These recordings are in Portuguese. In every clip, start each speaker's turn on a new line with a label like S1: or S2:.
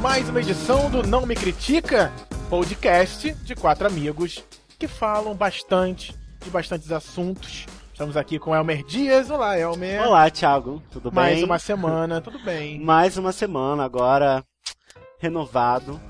S1: mais uma edição do Não Me Critica, podcast de quatro amigos que falam bastante de bastantes assuntos. Estamos aqui com Elmer Dias. Olá, Elmer.
S2: Olá, Thiago. Tudo
S1: Mais
S2: bem?
S1: uma semana, tudo bem.
S2: Mais uma semana agora renovado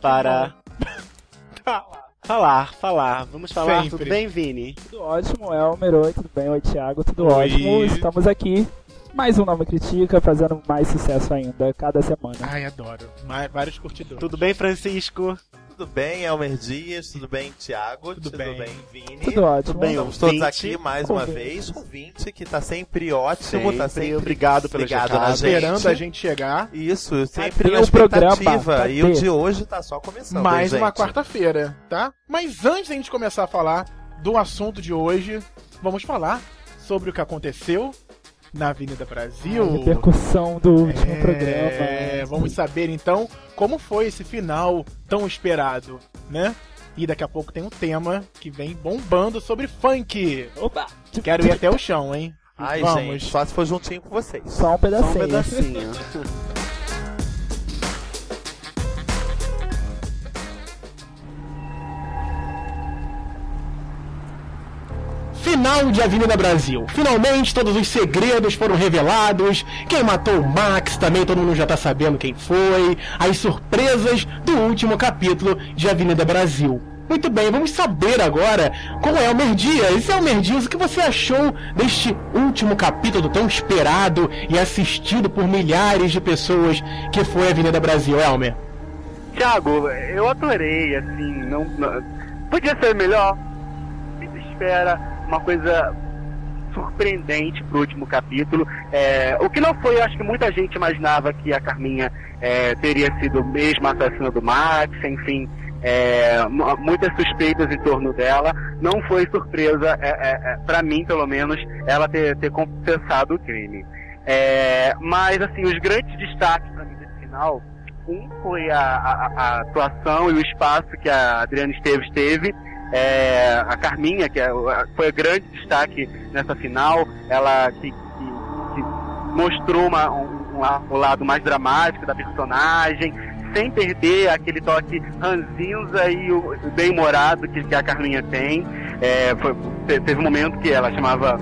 S2: para
S1: Tá lá.
S2: falar, falar. Vamos falar.
S1: Sempre.
S2: Tudo bem, Vini?
S3: Tudo ótimo, Elmer, oi, tudo bem? Oi, Thiago, tudo
S1: Oi.
S3: ótimo. Estamos aqui, mais um Nome Critica, fazendo mais sucesso ainda, cada semana.
S1: Ai, adoro. Ma- vários curtidores.
S2: Tudo bem, Francisco?
S4: Tudo bem, Elmer Dias? Tudo bem, Thiago?
S1: Tudo bem.
S4: Vini?
S3: Tudo ótimo.
S2: bem,
S4: Estamos todos aqui mais uma
S3: Ouvinte.
S4: vez. Ouvinte que tá sempre ótimo,
S2: Sempre,
S4: tá sempre
S2: obrigado pelo
S4: ligado na gente.
S1: Esperando a gente chegar.
S4: Isso, sempre na
S3: o programa?
S4: expectativa. E o de hoje tá só começando,
S1: mais
S4: hein,
S1: uma
S4: gente?
S1: quarta-feira, tá? Mas antes da gente começar a falar do assunto de hoje, vamos falar sobre o que aconteceu na Avenida Brasil.
S3: A repercussão do último
S1: É,
S3: programa.
S1: Vamos saber então como foi esse final tão esperado, né? E daqui a pouco tem um tema que vem bombando sobre funk.
S3: Opa!
S1: Quero ir até o chão, hein?
S4: Ai,
S1: Vamos.
S4: gente, só se for juntinho com vocês.
S3: Só um
S2: Só um
S3: pedacinho.
S1: Final de Avenida Brasil. Finalmente todos os segredos foram revelados. Quem matou o Max também todo mundo já tá sabendo quem foi. As surpresas do último capítulo de Avenida Brasil. Muito bem, vamos saber agora com o Elmer Dias. Elmer Dias, o que você achou deste último capítulo tão esperado e assistido por milhares de pessoas que foi a Avenida Brasil, Elmer?
S5: Thiago, eu adorei, assim, não, não- podia ser melhor. Sempre espera uma coisa surpreendente pro último capítulo. É, o que não foi, eu acho que muita gente imaginava que a Carminha é, teria sido mesmo a assassina do Max, enfim. é, mu- muitas suspeitas em torno dela. Não foi surpresa, é, é, é, para mim pelo menos, ela ter, ter confessado o crime. Mas assim, os grandes destaques para mim desse final um foi a, a- a atuação e o espaço que a Adriana Esteves teve. É, a Carminha, que é foi o grande destaque nessa final, ela que, que- que mostrou uma- um, um o lado mais dramático da personagem, sem perder aquele toque ranzinza e o o bem-humorado que, que a Carminha tem. É, foi- te- teve um momento que ela chamava.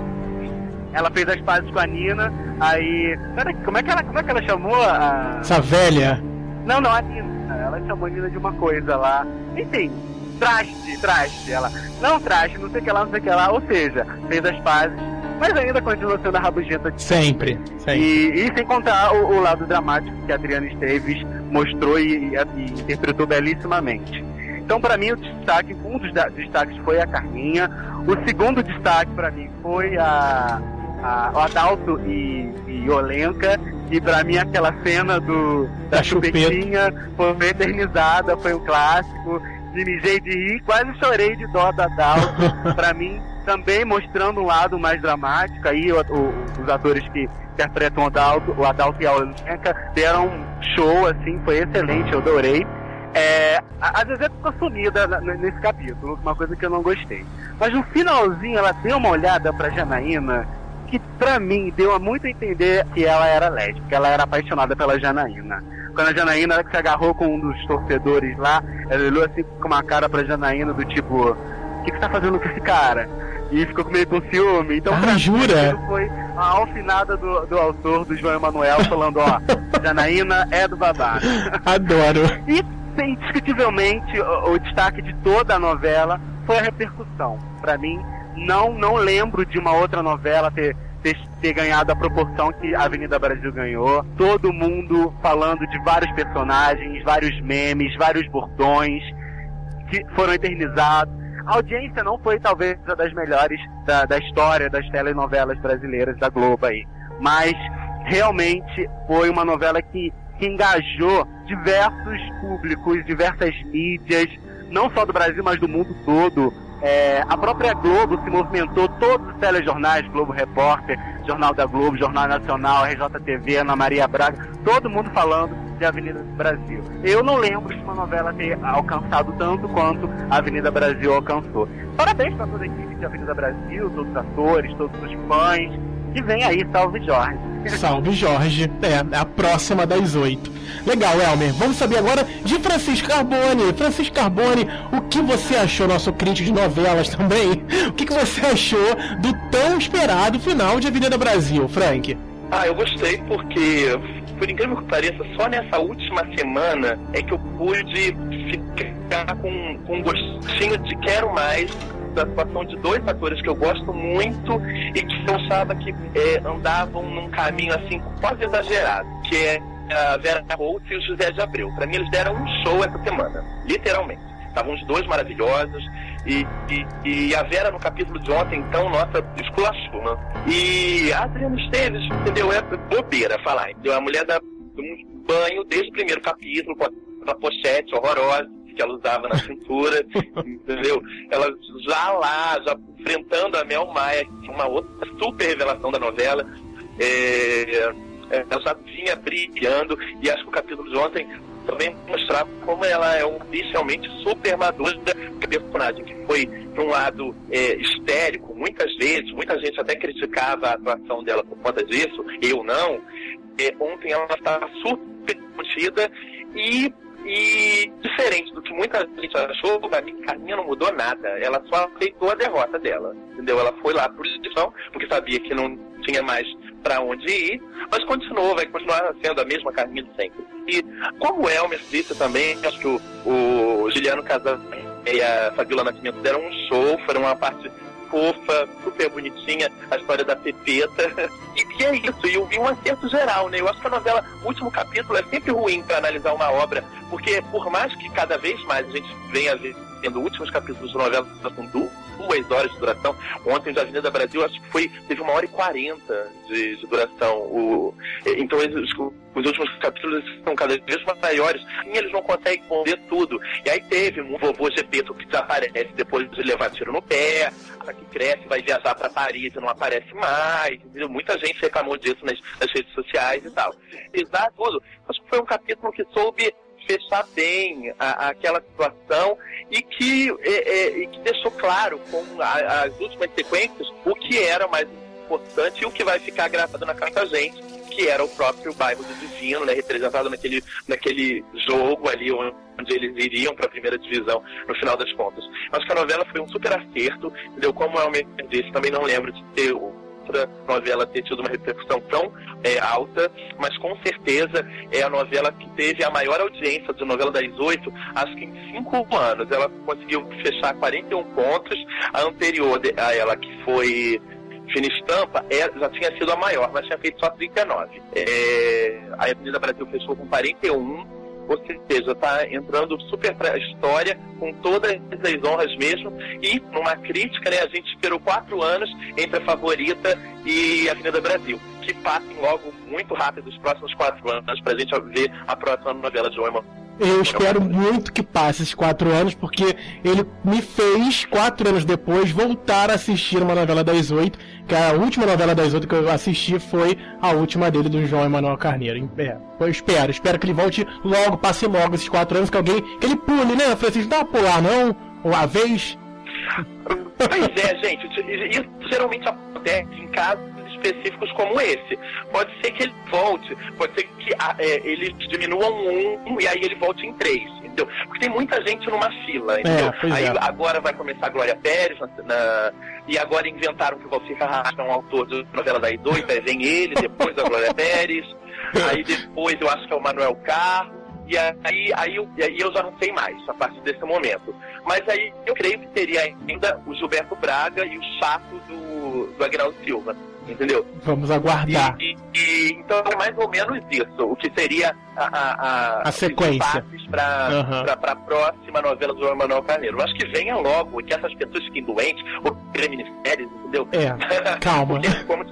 S5: Ela fez as pazes com a Nina, aí. Peraí, como é que ela, como é que ela chamou a.
S1: Essa velha.
S5: Não, não, a Nina. Ela chamou a Nina de uma coisa lá. Enfim, traste, traste. Ela, não traste, não sei o que lá, não sei o que lá. Ou seja, fez as pazes, mas ainda continua sendo a rabugenta de
S1: Sempre, sempre.
S5: e, e sem contar o, o lado dramático que a Adriana Esteves mostrou e, e- interpretou belíssimamente. Então, para mim, o destaque, um dos destaques foi a Carminha. O segundo destaque, para mim, foi a, a- o Adalto e, e Olenka. E para mim, aquela cena do, da,
S1: Da chupeta.
S5: chupetinha foi eternizada, foi um clássico. Me mijei de rir, quase chorei de dó da Adalto. para mim, também mostrando um lado mais dramático. Aí, o- o- os atores que interpretam o Adalto, o Adalto e a Olenka deram um show, assim, foi excelente, eu adorei. É, a Zezé ficou sumida nesse capítulo, uma coisa que eu não gostei. Mas no finalzinho ela deu uma olhada pra Janaína, que pra mim deu a muito entender que ela era lésbica, ela era apaixonada pela Janaína. Quando a Janaína se agarrou com um dos torcedores lá, ela olhou assim com uma cara pra Janaína do tipo, o que, que você tá fazendo com esse cara? E ficou meio com ciúme. Então,
S1: Ah,
S5: pra mim,
S1: jura?
S5: aquilo foi a alfinada do, do autor, do João Emanuel, falando, ó, Janaína é do babá.
S1: Adoro.
S5: E, indiscutivelmente, o, o destaque de toda a novela foi a repercussão. Pra mim, não, não lembro de uma outra novela ter, ter, ter ganhado a proporção que a Avenida Brasil ganhou. Todo mundo falando de vários personagens, vários memes, vários bordões que foram eternizados. A audiência não foi talvez uma das melhores da, da história das telenovelas brasileiras da Globo aí. Mas realmente foi uma novela que, que engajou diversos públicos, diversas mídias, não só do Brasil, mas do mundo todo. É, a própria Globo se movimentou, todos os telejornais, Globo Repórter, Jornal da Globo, Jornal Nacional, RJTV, Ana Maria Braga, todo mundo falando de Avenida Brasil. Eu não lembro de uma novela ter alcançado tanto quanto a Avenida Brasil alcançou. Parabéns para toda a equipe de Avenida Brasil, todos os atores, todos os fãs, E vem aí, salve Jorge.
S1: Salve Jorge, é, é a próxima das oito. Legal, Elmer. Vamos saber agora de Francisco Carbone. Francisco Carbone, o que você achou, nosso crítico de novelas também? O que, que você achou do tão esperado final de Avenida Brasil, Frank?
S6: Ah, eu gostei porque, por incrível que pareça, só nessa última semana é que eu pude ficar com, com um gostinho de quero mais da atuação de dois atores que eu gosto muito e que eu achava que é, andavam num caminho assim quase exagerado, que é a Vera Holt e o José de Abreu. Para mim eles deram um show essa semana, literalmente. Estavam os dois maravilhosos e, e, e, a Vera no capítulo de ontem, então, nossa, esculachou, né? E a Adriana Esteves, entendeu? É bobeira falar, entendeu? A mulher dá um banho desde o primeiro capítulo, com a pochete horrorosa que ela usava na cintura, entendeu? Ela já lá, já enfrentando a Mel Maia, uma outra super revelação da novela, é, é ela já vinha brilhando, e acho que o capítulo de ontem também mostrava como ela é um inicialmente super madura personagem que foi de um lado é, histérico muitas vezes, muita gente até criticava a atuação dela por conta disso, eu não. É, ontem ela estava super contida e e diferente do que muita gente achou, a minha Carminha não mudou nada. Ela só aceitou a derrota dela. Entendeu? Ela foi lá por edição, porque sabia que não tinha mais para onde ir, mas continuou, vai continuar sendo a mesma Carminha de sempre. E como o Elmer disse também, acho que o, o Juliano Casan e a Fabiola Nascimento deram um show, foram uma parte fofa, super bonitinha, a história da Pepeta. E, e é isso, e vi um acerto geral, né? Eu acho que a novela, o último capítulo, é sempre ruim para analisar uma obra, porque por mais que cada vez mais a gente venha vendo últimos capítulos de novela com duas horas de duração, ontem de Avenida Brasil acho que foi, teve uma hora e quarenta de, de duração. O, então os, os últimos capítulos são cada vez maiores e eles não conseguem responder tudo. E aí teve um vovô Gepeto que desaparece depois de levar tiro no pé, que cresce, vai viajar para Paris e não aparece mais. Muita gente reclamou disso nas, nas redes sociais e tal. Exato, tudo. Acho que foi um capítulo que soube fechar bem a, aquela situação e que, é, é, que deixou claro com a, as últimas sequências o que era mais importante e o que vai ficar gravado na carta gente, que era o próprio bairro do Divino, né, representado naquele, naquele jogo ali onde eles iriam para a primeira divisão no final das contas. Acho que a novela foi um super acerto, entendeu? Como é o disse, também não lembro de ter outra novela ter tido uma repercussão tão é, alta, mas com certeza é a novela que teve a maior audiência de novela das oito, acho que em cinco anos. Ela conseguiu fechar 41 pontos, a anterior a ela, que foi Fina Estampa é, já tinha sido a maior, mas tinha feito só 39. É, a Avenida Brasil fechou com 41 ou seja, está entrando super para a história, com todas as honras mesmo, e numa crítica, né, a gente esperou quatro anos entre a favorita e a Avenida Brasil, que passem logo muito rápido os próximos quatro anos para a gente ver a próxima novela de Oima.
S1: Eu espero muito que passe esses quatro anos, porque ele me fez, quatro anos depois, voltar a assistir uma novela das oito, que a última novela das oito que eu assisti foi a última dele, do João Emanuel Carneiro. É, eu espero, espero que ele volte logo, passe logo esses quatro anos, que alguém, que ele pule, né, Francisco? Dá uma pular, não? Uma vez?
S6: Pois é, gente, isso geralmente acontece em casos específicos como esse. Pode ser que ele volte, pode ser que ah, é, ele diminua um, um e aí ele volte em três, entendeu? Porque tem muita gente numa fila, é, entendeu?
S1: É,
S6: aí
S1: é.
S6: agora vai começar a Glória Pérez, na, na, e agora inventaram que o Valcir Carrasco é um autor de novela das oito, aí vem ele, depois a Glória Pérez, aí depois eu acho que é o Manuel Carlos, e aí, aí, eu, e aí eu já não sei mais a partir desse momento. Mas aí eu creio que teria ainda o Gilberto Braga e o chato do, do Aguinaldo Silva entendeu?
S1: Vamos aguardar.
S6: E, e, então é mais ou menos isso, o que seria a, a,
S1: a, a sequência
S6: para uhum. a próxima novela do João Manuel Carneiro. Eu acho que venha logo, que essas pessoas fiquem doentes, ou terem ministérios, entendeu?
S1: É, calma.
S6: Porque, como,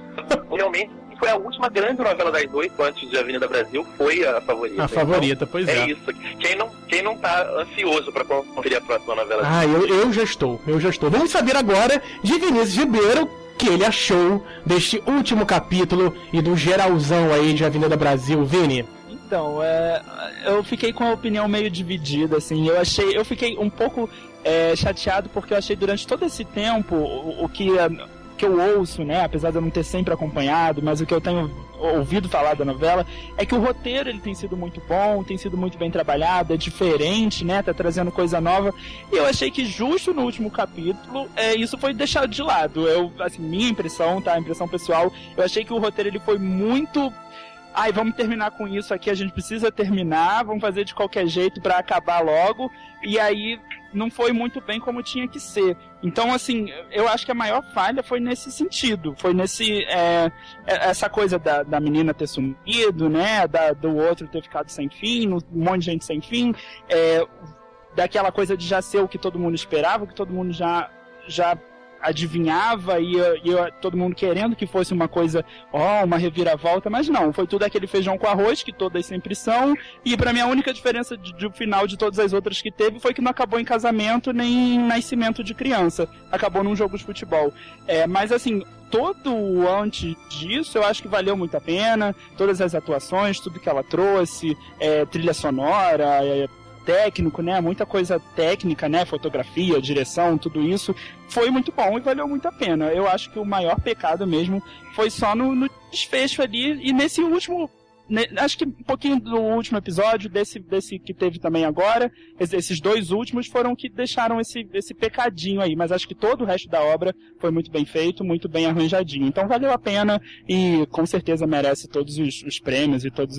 S6: realmente foi a última grande novela das oito antes de Avenida Brasil, foi a favorita.
S1: A então, favorita, pois é.
S6: É isso. Quem não, quem não tá ansioso para conferir a próxima novela?
S1: Ah, eu, eu já estou, eu já estou. Vamos saber agora de Vinícius Ribeiro que ele achou deste último capítulo e do geralzão aí de Avenida Brasil, Vini?
S3: Então, é, eu fiquei com a opinião meio dividida, assim. Eu achei, eu fiquei um pouco é, chateado porque eu achei durante todo esse tempo o, o que que eu ouço, né, apesar de eu não ter sempre acompanhado, mas o que eu tenho ouvido falar da novela é que o roteiro ele tem sido muito bom, tem sido muito bem trabalhado, é diferente, né, tá trazendo coisa nova. E eu achei que justo no último capítulo, é, isso foi deixado de lado. Eu, assim, minha impressão, tá, impressão pessoal, eu achei que o roteiro ele foi muito ai, vamos terminar com isso aqui, a gente precisa terminar, vamos fazer de qualquer jeito para acabar logo. E aí não foi muito bem como tinha que ser. Então, assim, eu acho que a maior falha foi nesse sentido. Foi nesse. É, é essa coisa da, da menina ter sumido, né? Da, do outro ter ficado sem fim, um monte de gente sem fim. É, daquela coisa de já ser o que todo mundo esperava, o que todo mundo já, já adivinhava e, e, todo mundo querendo que fosse uma coisa, ó, uma reviravolta, mas não, foi tudo aquele feijão com arroz que todas sempre são, e para mim a única diferença de, de final de todas as outras que teve foi que não acabou em casamento nem em nascimento de criança, acabou num jogo de futebol. É, mas assim, todo antes disso, eu acho que valeu muito a pena. Todas as atuações, tudo que ela trouxe, é, trilha sonora, é, técnico, né? Muita coisa técnica, né? Fotografia, direção, tudo isso foi muito bom e valeu muito a pena. Eu acho que o maior pecado mesmo foi só no, no desfecho ali e nesse último acho que um pouquinho do último episódio, desse, desse que teve também agora, esses dois últimos foram que deixaram esse, esse pecadinho aí, mas acho que todo o resto da obra foi muito bem feito, muito bem arranjadinho. Então valeu a pena e com certeza merece todos os, os prêmios e todas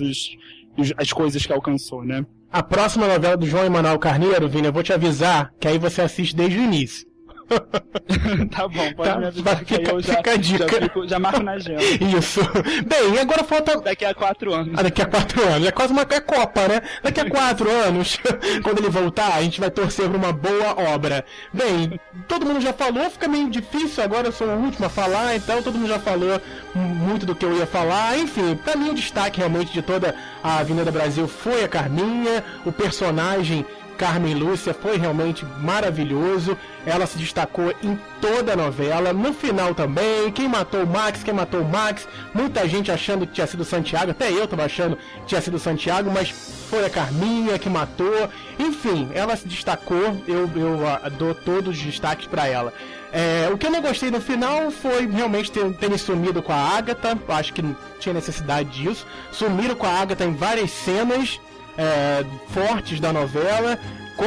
S3: as coisas que alcançou, né?
S1: A próxima novela do João Emanuel Carneiro, Vini, eu vou te avisar que aí você assiste desde o início.
S3: tá bom, pode tá, me avisar
S1: fica, que eu já, fica a dica.
S3: Já, fico, já marco na agenda.
S1: Isso. Bem, agora falta...
S3: Daqui a quatro anos.
S1: Ah, daqui a quatro anos. É quase uma é Copa, né? Daqui a quatro anos, quando ele voltar, a gente vai torcer por uma boa obra. Bem, todo mundo já falou, fica meio difícil, agora eu sou o último a falar, então todo mundo já falou muito do que eu ia falar. Enfim, pra mim o destaque realmente de toda a Avenida Brasil foi a Carminha, o personagem Carmen Lúcia foi realmente maravilhoso. Ela se destacou em toda a novela. No final também, quem matou o Max, quem matou o Max. Muita gente achando que tinha sido Santiago, até eu tava achando que tinha sido Santiago, mas foi a Carminha que matou. Enfim, ela se destacou. Eu, eu uh, dou todos os destaques para ela. É, o que eu não gostei no final foi realmente ter, terem sumido com a Agatha. Acho que não tinha necessidade disso. Sumiram com a Agatha em várias cenas é, fortes da novela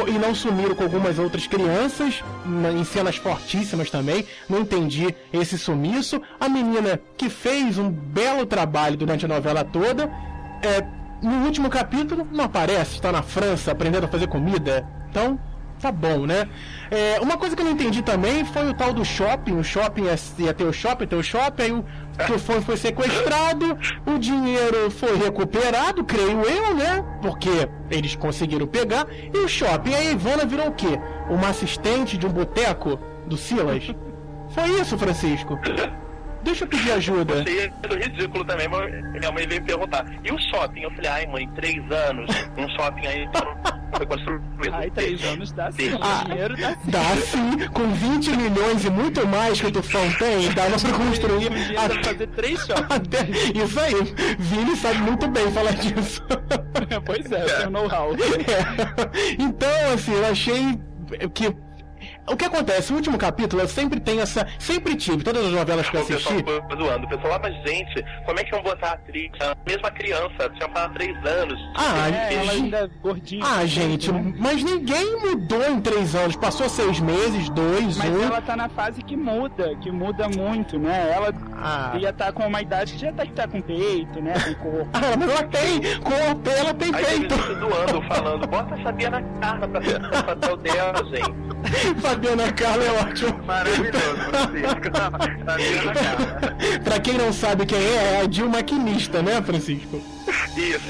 S1: e não sumiram com algumas outras crianças em cenas fortíssimas também. Não entendi esse sumiço. A menina que fez um belo trabalho durante a novela toda, é, no último capítulo não aparece, está na França aprendendo a fazer comida. Então, tá bom, né? É, uma coisa que eu não entendi também foi o tal do shopping. O shopping ia, ia ter o shopping, ter o shopping, aí o telefone foi sequestrado, o dinheiro foi recuperado, creio eu, né? Porque eles conseguiram pegar. E o shopping, a Ivana virou o quê? Uma assistente de um boteco do Silas? Foi isso, Francisco? Deixa eu pedir ajuda.
S6: Achei ridículo também, mas minha mãe veio perguntar. E o shopping? Eu falei, ai mãe, três anos, um shopping aí foi construído.
S3: Ai, três anos dá sim. Ah, dinheiro dá sim.
S1: Dá sim. Com 20 milhões e muito mais que o Tufão tem, dava pra construir.
S3: Um até... fazer três shoppings.
S1: Isso aí. Vini sabe muito bem falar disso.
S3: pois é, seu know-how.
S1: É. Então, assim, eu achei que o que acontece? O último capítulo eu sempre tenho essa. Sempre tive, todas as novelas que eu assisti. O
S6: pessoal zoando. O pessoal, ah, mas gente, como é que vão botar a atriz? A mesma criança, tinha para três anos.
S1: Ah,
S3: é, ela ainda é gordinha.
S1: Ah, gente, né? mas ninguém mudou em três anos. Passou seis meses, dois,
S3: mas
S1: um.
S3: Mas ela tá na fase que muda, que muda muito, né? Ela ah. ia estar tá com uma idade que já tá, que tá com peito, né? Com corpo.
S1: ah, mas ela tem corpo, ela tem
S6: Aí
S1: peito.
S6: Aí zoando, falando, bota a Fabiana Carla pra fazer o dela, gente.
S1: Fabiana Carla é ótimo.
S6: Maravilhoso, Francisco. Fabiana Carla.
S1: pra quem não sabe quem é, é a Dilma Maquinista, né, Francisco?
S6: Isso.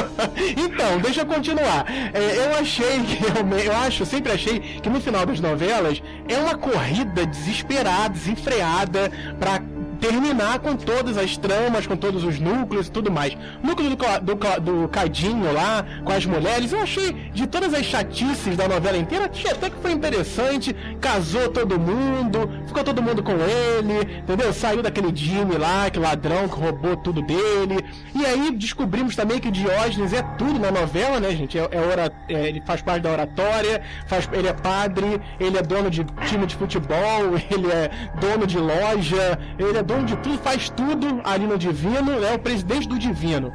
S1: então, deixa eu continuar. É, eu achei realmente, eu acho, sempre achei que no final das novelas é uma corrida desesperada, desenfreada, pra terminar com todas as tramas, com todos os núcleos e tudo mais. O núcleo do, do, do Cadinho lá, com as mulheres, eu achei de todas as chatices da novela inteira, achei até que foi interessante. Casou todo mundo, ficou todo mundo com ele, entendeu? Saiu daquele Jimmy lá, que ladrão que roubou tudo dele. E aí descobrimos também que o Diógenes é tudo na novela, né, gente? É, é ora- é, ele faz parte da oratória, faz, ele é padre, ele é dono de time de futebol, ele é dono de loja, ele é dono de tudo, faz tudo ali no Divino, é o presidente do Divino.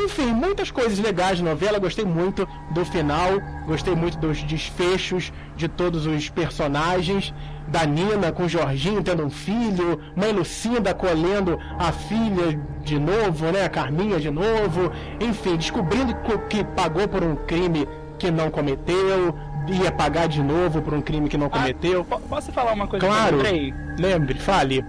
S1: Enfim, muitas coisas legais na novela, gostei muito do final, gostei muito dos desfechos de todos os personagens, da Nina com o Jorginho tendo um filho, mãe Lucinda acolhendo a filha de novo, né, a Carminha de novo, enfim, descobrindo co- que pagou por um crime que não cometeu, ia pagar de novo por um crime que não cometeu.
S3: Po- Posso falar uma coisa
S1: Claro.
S3: que eu lembrei?
S1: Lembre, fale.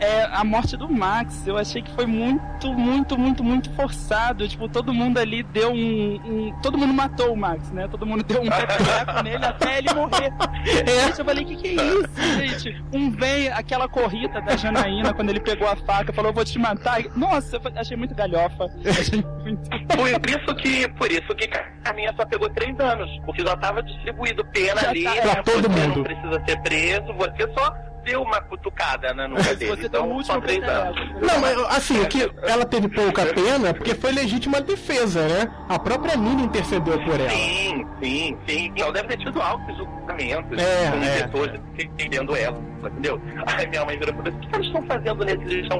S3: É, a morte do Max, eu achei que foi muito, muito, muito, muito forçado. Tipo, todo mundo ali deu um. um- todo mundo matou o Max, né? Todo mundo deu um peteleco nele até ele morrer. Gente, eu falei, que que é isso, gente? Um veio, aquela corrida da Janaína, quando ele pegou a faca, falou, eu vou te matar. Nossa, eu achei muito galhofa. Achei muito.
S6: Por isso que, por isso que a minha só pegou três anos, porque já tava distribuído pena
S3: Já
S6: ali.
S3: tá,
S6: né?
S1: pra todo
S6: você
S1: mundo.
S6: não precisa ser preso, você só deu uma cutucada né, no dele.
S3: Você deu o
S6: Então,
S3: último
S6: só três anos.
S1: Não, mas assim, que ela teve pouca pena porque foi legítima defesa, né? A própria Nina intercedeu por ela.
S6: Sim, sim, sim. Ela deve ter tido altos julgamentos
S1: É,
S6: com
S1: é.
S6: pessoas defendendo ela, entendeu? Aí minha mãe virou e falou assim, o que eles estão fazendo nesse? Eles estão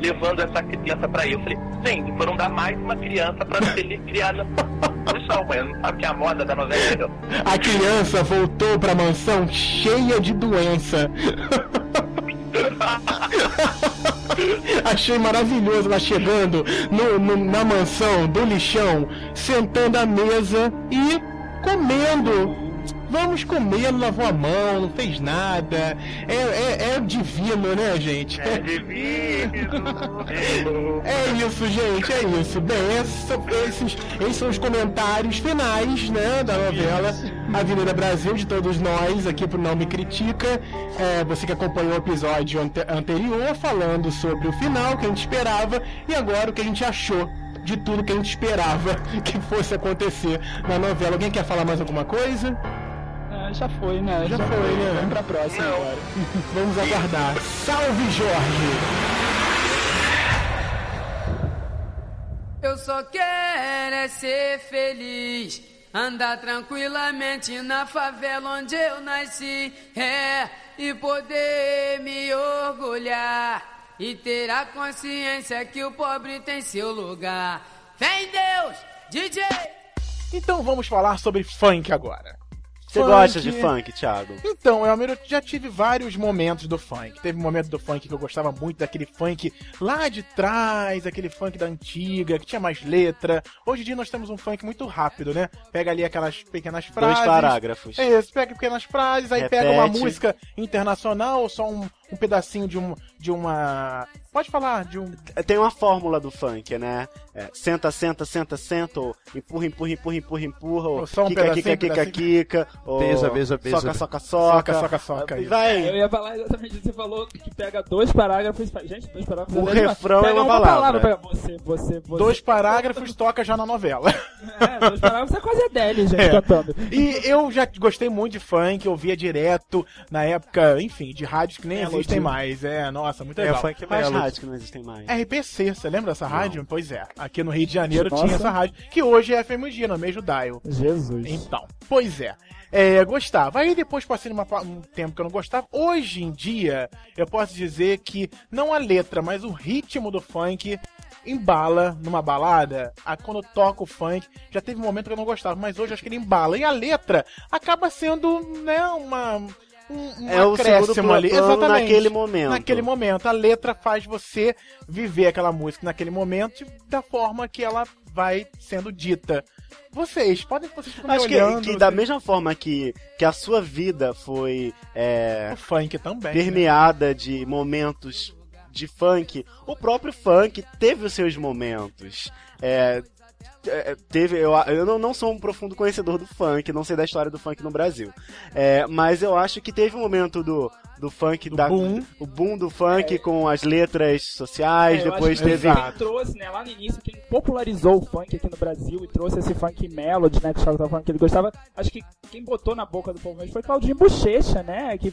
S6: levando essa criança pra aí. Eu falei, gente, foram dar mais uma criança pra ser criada no chão, mãe. Não sabe é a moda da novela?
S1: A criança voltou pra mansão cheia de doença. Achei maravilhoso ela chegando no- no- na mansão do lixão, sentando à mesa e comendo. Vamos comer, não lavou a mão, não fez nada. É, é, é divino, né, gente?
S5: É divino.
S1: É isso, gente, é isso. Bem, esses, esses são os comentários finais, né, da novela Avenida Brasil, de todos nós, aqui pro Não Me Critica. É, você que acompanhou o episódio ante- anterior, falando sobre o final, que a gente esperava, e agora o que a gente achou de tudo que a gente esperava que fosse acontecer na novela. Alguém quer falar mais alguma coisa?
S3: Já foi, né?
S1: Já foi, né?
S3: Vamos pra próxima
S6: Não.
S3: agora.
S1: Vamos aguardar. Salve, Jorge!
S7: Eu só quero é ser feliz. Andar tranquilamente na favela onde eu nasci. É, e poder me orgulhar. E ter a consciência que o pobre tem seu lugar. Fé em Deus, DJ!
S8: Então vamos falar sobre funk agora.
S2: Você
S8: Funk.
S2: gosta de funk, Thiago?
S8: Então, Elmer, eu já tive vários momentos do funk. Teve um momento do funk que eu gostava muito daquele funk lá de trás, aquele funk da antiga, que tinha mais letra. Hoje em dia nós temos um funk muito rápido, né? Pega ali aquelas pequenas frases.
S2: Dois parágrafos.
S8: É isso, pega pequenas frases, aí pega uma
S2: Repete.
S8: música internacional ou só um, um pedacinho de, um, de uma. Pode falar, de um.
S2: Tem uma fórmula do funk, né? É, senta, senta, senta, senta, ou empurra, empurra, empurra, empurra, empurra, ou
S8: só um
S2: kika,
S8: pedacinho,
S2: kika, kika, kika, ou
S4: Beija, beija, beija.
S2: soca, soca,
S8: Soca,
S2: soca,
S8: soca, soca.
S2: Vai.
S3: Eu ia falar exatamente isso. Você falou que pega dois parágrafos. e Gente, dois parágrafos.
S2: O
S3: é
S2: refrão é uma palavra.
S3: pega você, você, você.
S8: Dois parágrafos toca já na novela.
S3: É, dois parágrafos é quase Adele, gente,
S8: É.
S3: cantando.
S8: E eu já gostei muito de funk, eu via direto na época, enfim, de rádios que nem
S3: Melody.
S8: Existem mais. É, nossa, muito
S4: É,
S8: legal.
S4: funk
S2: Quais
S4: Melody.
S2: rádios que não existem mais?
S8: RPC, você lembra dessa rádio? Pois é, aqui no Rio de Janeiro
S3: Nossa.
S8: tinha essa rádio, que hoje é FMG, no mesmo dial.
S3: Jesus.
S8: Então, pois é. É, gostava. Aí depois passei numa pa- um tempo que eu não gostava. Hoje em dia, eu posso dizer que não a letra, mas o ritmo do funk embala numa balada. Ah, quando eu toco o funk, já teve um momento que eu não gostava, mas hoje acho que ele embala. E a letra acaba sendo, né, uma. Um, um
S2: É
S8: acréscimo ali. Exatamente.
S2: naquele momento.
S8: Naquele momento. A letra faz você viver aquela música naquele momento da forma que ela vai sendo dita. Vocês, podem vocês
S2: Acho que,
S8: olhando,
S2: que da
S8: vocês-
S2: mesma forma que, que a sua vida foi é,
S8: O funk também. né?
S2: permeada de momentos de funk, o próprio funk teve os seus momentos. É, é, teve. Eu, eu não, não sou um profundo conhecedor do funk, não sei da história do funk no Brasil. É, mas eu acho que teve um momento do, do funk, da,
S8: boom.
S2: o boom do funk com as letras sociais,
S3: É,
S2: depois teve.
S3: Quem trouxe, né, lá no início, quem popularizou o funk aqui no Brasil e trouxe esse funk melody, né, que o que ele gostava, acho que quem botou na boca do povo foi Claudinho Bochecha, né, que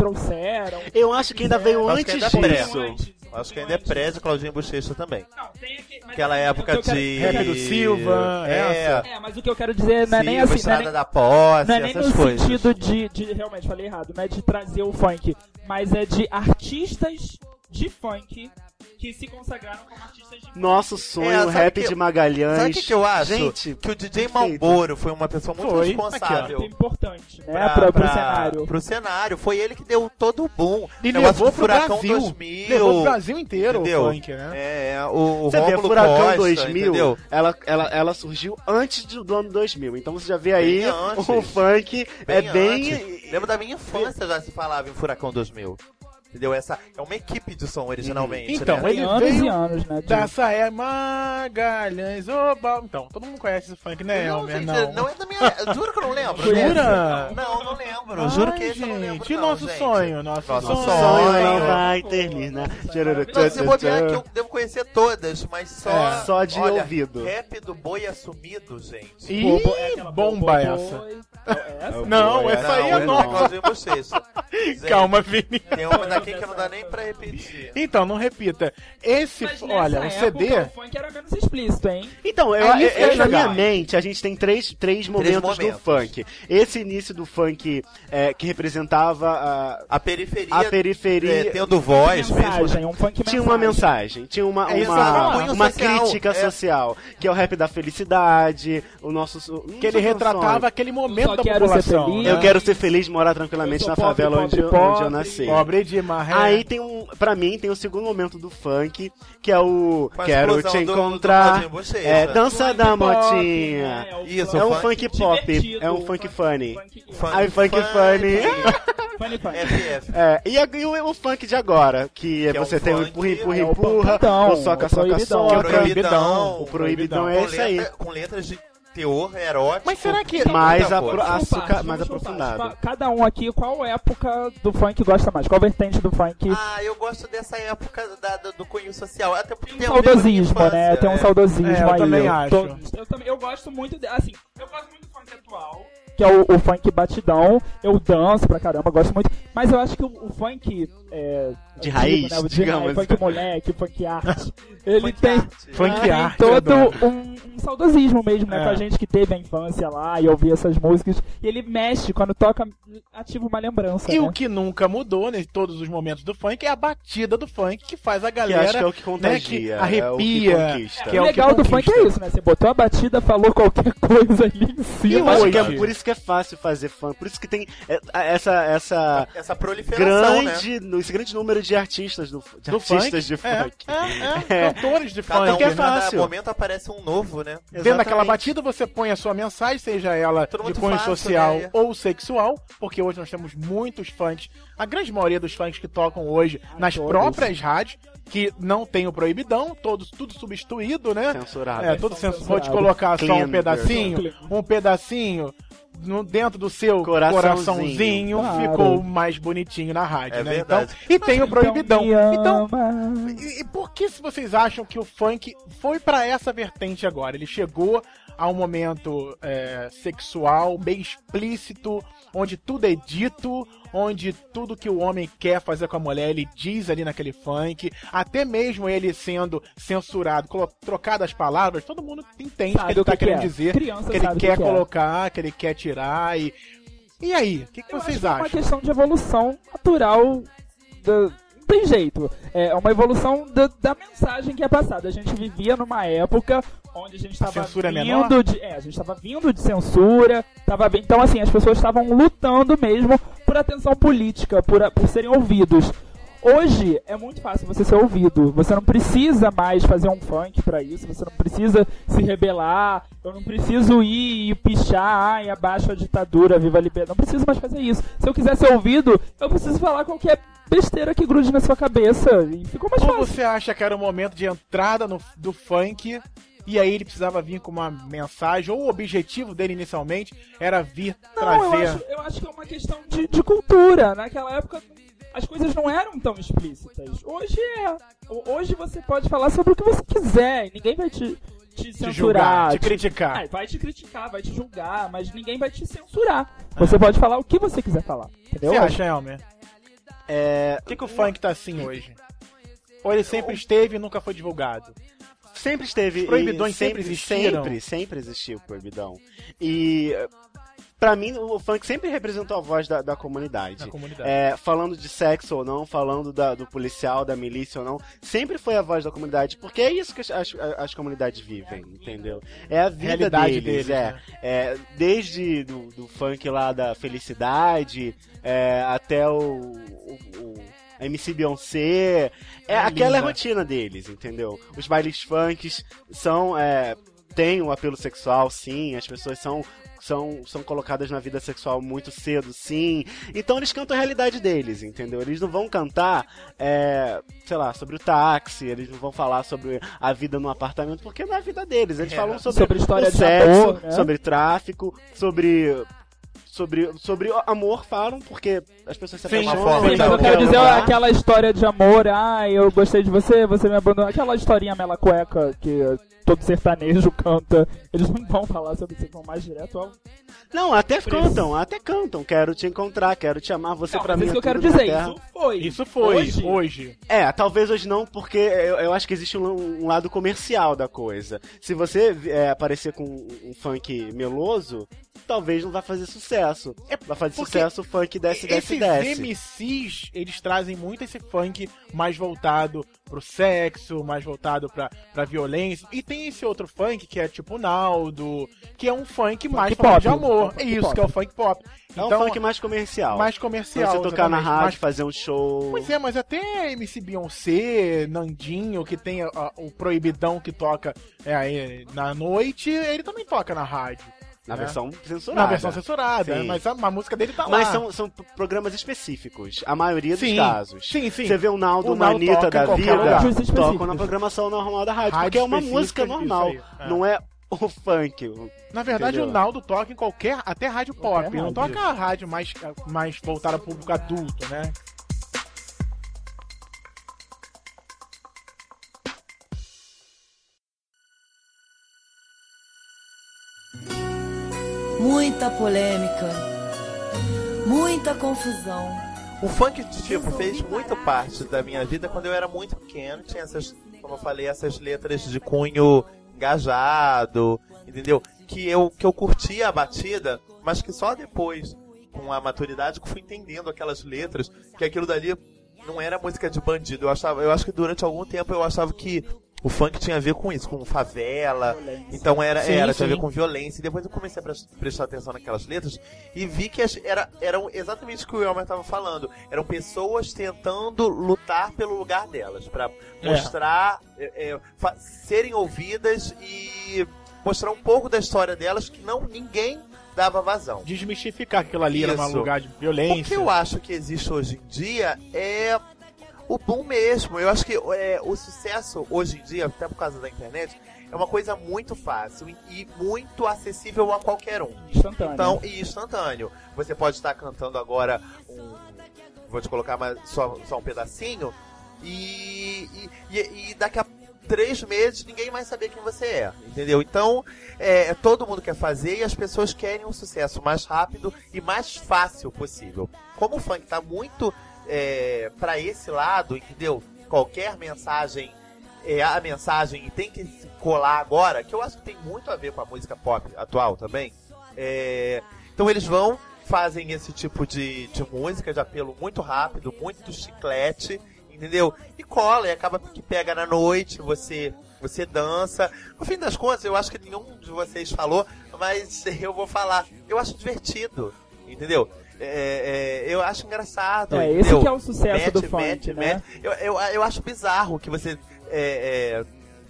S3: trouxeram.
S2: Eu acho que ainda veio
S4: Acho
S2: antes
S4: ainda é
S2: disso.
S4: Acho que ainda é pré de Claudinho Bochecha também.
S3: Não, tem aqui, mas
S4: Aquela
S3: assim,
S4: época
S3: que eu quero-
S4: de.
S8: Rap do Silva,
S4: é,
S8: essa.
S3: É, mas o que eu quero dizer não é nem assim, não é
S4: Estrada
S3: nem,
S4: da Posse,
S3: não é nem
S4: essas
S3: no
S4: coisas.
S3: sentido de, de. Realmente, falei errado. Não é de trazer o funk, mas é de artistas de funk que se consagraram como artistas de.
S2: Nosso sonho,
S4: É,
S2: o rap
S4: que-
S2: de Magalhães.
S4: Sabe o que, que eu acho?
S2: Gente,
S4: que o DJ. Malboro foi uma pessoa muito
S8: Foi.
S4: responsável.
S3: Muito importante, né,
S4: Pra,
S3: pra, pro
S4: pra-
S3: cenário.
S4: Pro cenário. Foi ele que deu todo o boom.
S8: E
S4: Negócio
S8: levou pro
S4: Furacão
S8: Brasil.
S4: 2000.
S8: Levou pro Brasil inteiro
S4: Entendeu?
S8: o funk, né?
S4: É, o, o
S2: Você vê, Furacão
S4: Costa,
S2: 2000,
S4: entendeu?
S2: ela, ela, ela surgiu antes do, do ano 2000. Então você já vê aí
S4: Bem
S2: o funk é bem...
S4: antes. Lembro da minha infância já se falava em Furacão 2000. Entendeu? Essa é uma equipe de som originalmente.
S8: Então,
S4: né?
S8: ele
S3: Tem anos
S8: veio
S3: e anos, né? de-
S8: Dessa é Magalhães, oba. Então, todo mundo conhece esse funk, né,
S4: Não,
S8: Elmer?
S4: gente,
S8: Não.
S4: não é da minha. Juro que eu não lembro.
S8: Jura?
S4: Não, não lembro.
S8: Ai,
S4: Juro que esse eu não lembro.
S8: gente,
S4: não,
S8: nosso
S4: gente.
S8: sonho, nosso,
S4: Nosso
S8: sonho.
S2: sonho
S4: sonho.
S2: não vai terminar.
S4: Não, se bobear aqui, eu devo conhecer todas, mas só.
S8: É,
S2: só de
S4: olha,
S2: ouvido.
S4: Rap do boi assumido, gente.
S8: Ih,
S3: Bobo- é
S8: bomba
S3: Bobo
S8: essa.
S3: Boy. É essa?
S8: Não, essa aí é
S4: essa
S8: nova. Calma, Vini.
S4: Tem uma daqui que não dá nem pra repetir.
S8: Então, não repita. Esse,
S3: Mas
S8: olha, o
S3: época,
S8: CD...
S3: o funk era menos explícito, hein?
S2: Então, eu,
S8: É isso que
S2: eu-
S8: é
S2: na minha mente, a gente tem três, três, momentos, do
S4: momentos.
S2: funk. Esse início do funk é, que representava a,
S4: A periferia,
S2: a periferia.
S4: é, tendo voz
S3: Mensagem,
S4: mesmo.
S3: um funk
S2: Tinha uma mensagem, tinha uma,
S8: É
S2: uma,
S8: falar.
S2: uma
S4: Social,
S2: crítica
S4: é.
S2: social, que é o rap da felicidade, o nosso. o
S8: Que ele retratava aquele momento
S3: Só
S8: da
S3: quero ser
S8: população.
S3: feliz.
S8: né?
S2: Eu quero ser feliz, morar tranquilamente na
S3: pobre,
S2: favela onde,
S3: pobre,
S2: eu- onde eu
S3: pobre.
S2: nasci.
S8: Pobre de marré.
S2: Aí tem um, pra mim, tem o segundo momento do funk, que é o Quero te
S4: do- do
S2: encontrar.
S4: Claudinho Bochecha.
S2: é, dança
S3: Funk
S2: da
S3: pop,
S2: motinha.
S3: né? O
S4: Isso,
S2: É um
S4: funk
S2: funk pop,
S3: divertido,
S2: é um funk funny.
S3: funk-
S4: Funk-
S2: Aí, funk funny.
S3: Funny funk.
S4: FF.
S2: É, e, a- e o, o funk de agora, que, é
S4: Que é um
S2: você tem o empurra, empurra,
S3: é o
S2: empurra, o soca,
S3: o
S2: soca,
S3: proibidão.
S2: soca.
S8: É o proibidão.
S2: O proibidão é esse aí.
S4: com letras de teor erótico.
S8: Mas será que-
S2: Mais, apro- a- açúcar- mais aprofundado.
S3: Cada um aqui, qual época do funk gosta mais? Qual vertente do funk?
S4: Ah, eu gosto dessa época da- do, do cunho social. Até porque
S3: Tem um saudosismo,
S4: infância,
S3: né? Tem um
S4: é.
S3: saudosismo
S8: É, eu
S3: aí.
S8: também acho.
S3: Todos. Eu, também, eu gosto muito, de, assim, eu gosto muito do funk atual, que é o, o funk batidão. Eu danço pra caramba, gosto muito. Mas eu acho que o, o funk é,
S2: De raiz,
S3: né? O de
S2: digamos.
S3: funk moleque, funk arte. Ele
S4: Funk
S3: tem,
S4: arte.
S8: Funk
S3: tem
S8: arte,
S3: todo um, um saudosismo mesmo, né?
S8: É.
S3: Com a gente que teve a infância lá e ouvia essas músicas. E ele mexe, quando toca, ativa uma lembrança.
S8: E
S3: né?
S8: o que nunca mudou em todos os momentos do funk é a batida do funk que faz a
S2: Que
S8: galera.
S2: acho que é o que
S8: né,
S2: contagia.
S8: que
S2: é o
S8: arrepia,
S2: que conquista.
S8: que é
S3: o legal do funk é isso, né? Você botou a batida, falou qualquer coisa ali em
S2: E
S3: cima.
S2: eu acho que é por isso que é fácil fazer funk, por isso que tem é, essa, essa
S4: Essa proliferação, né?
S2: Esse grande número de artistas do, de
S8: Do
S2: artistas de
S8: É,
S2: funk.
S8: é, é,
S2: É.
S8: cantores de
S4: Cada,
S8: funk.
S4: um,
S2: que é
S8: né?
S4: cada
S2: fácil.
S4: momento aparece um novo, né?
S8: Dentro daquela
S2: Exatamente.
S8: batida você põe a sua mensagem, seja ela
S4: Tudo
S8: de cunho
S4: fácil,
S8: social
S4: né?
S8: ou sexual, porque hoje nós temos muitos funks, a grande maioria dos funks que tocam hoje nas
S3: todos.
S8: próprias rádios, que não tem o proibidão, todos, tudo substituído, né?
S2: Censurado.
S8: É, todo senso. Vou te
S3: censurado.
S8: colocar só
S2: Clean
S8: um pedacinho, um pedacinho no, dentro do seu
S2: Coraçãozinho.
S8: coraçãozinho,
S3: Claro.
S8: ficou mais bonitinho na rádio,
S4: É
S8: né?
S4: verdade.
S8: Então, e tem o proibidão.
S3: me
S8: Então, e, e por que se vocês acham que o funk foi pra essa vertente agora? Ele chegou a um momento é, sexual bem explícito, onde tudo é dito, onde tudo que o homem quer fazer com a mulher ele diz ali naquele funk, até mesmo ele sendo censurado, trocado as palavras, todo mundo entende o que ele tá
S3: que que
S8: querendo
S3: é.
S8: dizer,
S3: Criança
S8: que ele quer
S3: que é.
S8: colocar, que ele quer tirar e e aí, o que, que vocês
S3: que é uma
S8: acham?
S3: questão de evolução natural. Não tem jeito. É uma evolução da, da mensagem que é passada. A gente vivia numa época onde a gente estava
S8: é
S3: vindo
S8: menor?
S3: de. É, a gente estava vindo de censura. Tava, então, assim, as pessoas estavam lutando mesmo por atenção política, por, por serem ouvidos. Hoje é muito fácil você ser ouvido. Você não precisa mais fazer um funk pra isso. Você não precisa se rebelar. Eu não preciso ir e pichar, ai, abaixo a ditadura, viva a liberdade. Não preciso mais fazer isso. Se eu quiser ser ouvido, eu preciso falar qualquer besteira que grude na sua cabeça. E ficou mais
S8: Ou
S3: fácil.
S8: você acha que era o momento de entrada no- do funk e aí ele precisava vir com uma mensagem, ou o objetivo dele inicialmente era vir
S3: Não, eu
S8: trazer.
S3: acho, eu acho que é uma questão de, de cultura. Naquela época as coisas não eram tão explícitas. Hoje é. Ho- Hoje você pode falar sobre o que você quiser e ninguém vai te, te
S8: Te
S3: censurar.
S8: julgar, te
S3: te-
S8: criticar.
S3: Ah, vai te criticar, vai te julgar, mas ninguém vai te censurar. Você pode falar o que você quiser falar.
S8: O
S3: Entendeu?
S8: que você acha, Elmer?
S2: É,
S8: Por que, que o funk tá assim hoje? Ou ele sempre esteve e nunca foi divulgado?
S2: sempre esteve.
S8: Os proibidões
S2: e
S8: sempre existiram?
S2: Sempre, sempre existiu o proibidão. E. Pra mim, o funk sempre representou a voz da, da comunidade.
S8: Na comunidade.
S2: É, falando de sexo ou não, falando da- do policial, da milícia ou não, sempre foi a voz da comunidade, porque é isso que as, as, as comunidades vivem, entendeu? É a vida
S8: Realidade
S2: deles,
S8: deles,
S2: é,
S8: né?
S2: é. Desde do, do funk lá da felicidade, é, até o, o, o MC Beyoncé, é,
S8: É
S2: aquela é a rotina deles, entendeu? Os bailes funks são, é, tem um apelo sexual, sim, as pessoas são são, são colocadas na vida sexual muito cedo, sim. Então eles cantam a realidade deles, entendeu? Eles não vão cantar, é, sei lá, sobre o táxi, eles não vão falar sobre a vida no apartamento, porque não é a vida deles. Eles
S4: É.
S2: falam sobre,
S3: Sobre história
S2: o
S3: de
S2: sexo,
S3: amor, né?
S2: sobre tráfico, sobre. Sobre, sobre amor falam, porque as pessoas se apaixonam.
S3: Sim,
S2: então
S3: mas eu quero
S2: querem
S3: dizer
S2: namorar.
S3: aquela história de amor, ah, eu gostei de você, você me abandonou. Aquela historinha mela cueca que todo sertanejo canta. Eles não vão falar sobre isso, vão mais direto ao.
S2: Não, até
S3: Por
S2: cantam, até cantam. Quero te encontrar, quero te amar, você
S3: Não,
S2: pra mim.
S3: isso
S2: é
S3: que eu quero dizer,
S2: terra.
S3: isso foi.
S8: Isso foi,
S3: Hoje,
S8: hoje.
S2: É, talvez hoje não, porque eu, eu acho que existe um, um lado comercial da coisa. Se você é, aparecer com um, funk meloso, talvez não vá fazer sucesso.
S8: É,
S2: vai fazer
S8: porque
S2: sucesso o funk desce, desce,
S8: Esses
S2: desce.
S8: MCs, eles trazem muito esse funk mais voltado pro sexo, mais voltado pra, pra violência. E tem esse outro funk que é tipo Naldo, que é um funk, mais
S3: pop.
S8: de amor.
S3: É funk
S8: isso,
S3: pop.
S8: que é o funk pop.
S2: É um
S8: Então,
S2: funk mais comercial.
S8: mais
S2: Pra
S8: comercial.
S2: você tocar na rádio,
S8: mais
S2: fazer um show.
S8: Pois é, mas até MC Beyoncé, Nandinho, que tem a- a- o proibidão que toca é, aí na noite, ele também toca na rádio.
S2: Na
S8: né?
S2: versão censurada.
S8: Na versão censurada,
S2: Sim.
S8: mas a, a música dele tá lá.
S2: Mas são, são programas específicos, a maioria dos
S8: Sim,
S2: casos.
S8: Sim, sim.
S2: Você vê o Naldo,
S8: O Naldo
S2: Anitta da vida.
S3: Coisas
S2: tocam na programação normal da rádio,
S8: Rádio
S2: porque é uma música normal,
S8: aí, é.
S2: não é o funk.
S8: Na verdade,
S2: Entendeu?
S8: o Naldo toca em qualquer, até rádio
S3: Qualquer
S8: pop. Não
S3: rádio.
S8: toca a rádio mais, mais voltada ao público adulto, né?
S9: Muita polêmica, muita confusão.
S4: O funk, tipo, fez muito parte da minha vida quando eu era muito pequeno. Tinha essas, como eu falei, essas letras de cunho engajado, entendeu? Que eu, que eu curtia a batida, mas que só depois, com a maturidade, que fui entendendo aquelas letras, que aquilo dali não era música de bandido. Eu achava, eu acho que durante algum tempo eu achava que o funk tinha a ver com isso, com favela. Então era,
S8: Sim,
S4: era tinha a ver
S8: sim.
S4: com violência. E depois eu comecei a pres- prestar atenção naquelas letras e vi que as, era, eram exatamente o que o Elmer estava falando. Eram pessoas tentando lutar pelo lugar delas, para mostrar, é, é, fa- serem ouvidas e mostrar um pouco da história delas que não ninguém dava vazão.
S8: Desmistificar que aquilo ali era um
S4: Isso.
S8: lugar de
S4: O que
S8: violência.
S4: eu acho que existe hoje em dia é o boom mesmo. Eu acho que é, o sucesso hoje em dia, até por causa da internet, é uma coisa muito fácil e, muito acessível a qualquer um.
S3: Instantâneo.
S4: Então, e instantâneo. Você pode estar cantando agora um. Vou te colocar mais, só, só um pedacinho. E, e, e- daqui a três meses ninguém mais saber quem você é. Entendeu? Então, é, todo mundo quer fazer e as pessoas querem um sucesso mais rápido e mais fácil possível. Como o funk tá muito é, para esse lado, entendeu? Qualquer mensagem é a mensagem e tem que se colar agora, que eu acho que tem muito a ver com a música pop atual também. É, então eles vão, fazem esse tipo de, de música de apelo muito rápido, muito chiclete, entendeu? E cola, e acaba que pega na noite, você você dança. No fim das contas, eu acho que nenhum de vocês falou, mas eu vou falar. Eu acho divertido, entendeu? É, é, eu acho engraçado.
S3: É, esse
S4: entendeu?
S3: que é o sucesso
S4: Mete,
S3: do funk,
S4: mete,
S3: né?
S4: mete. Eu, eu, eu acho bizarro que você é,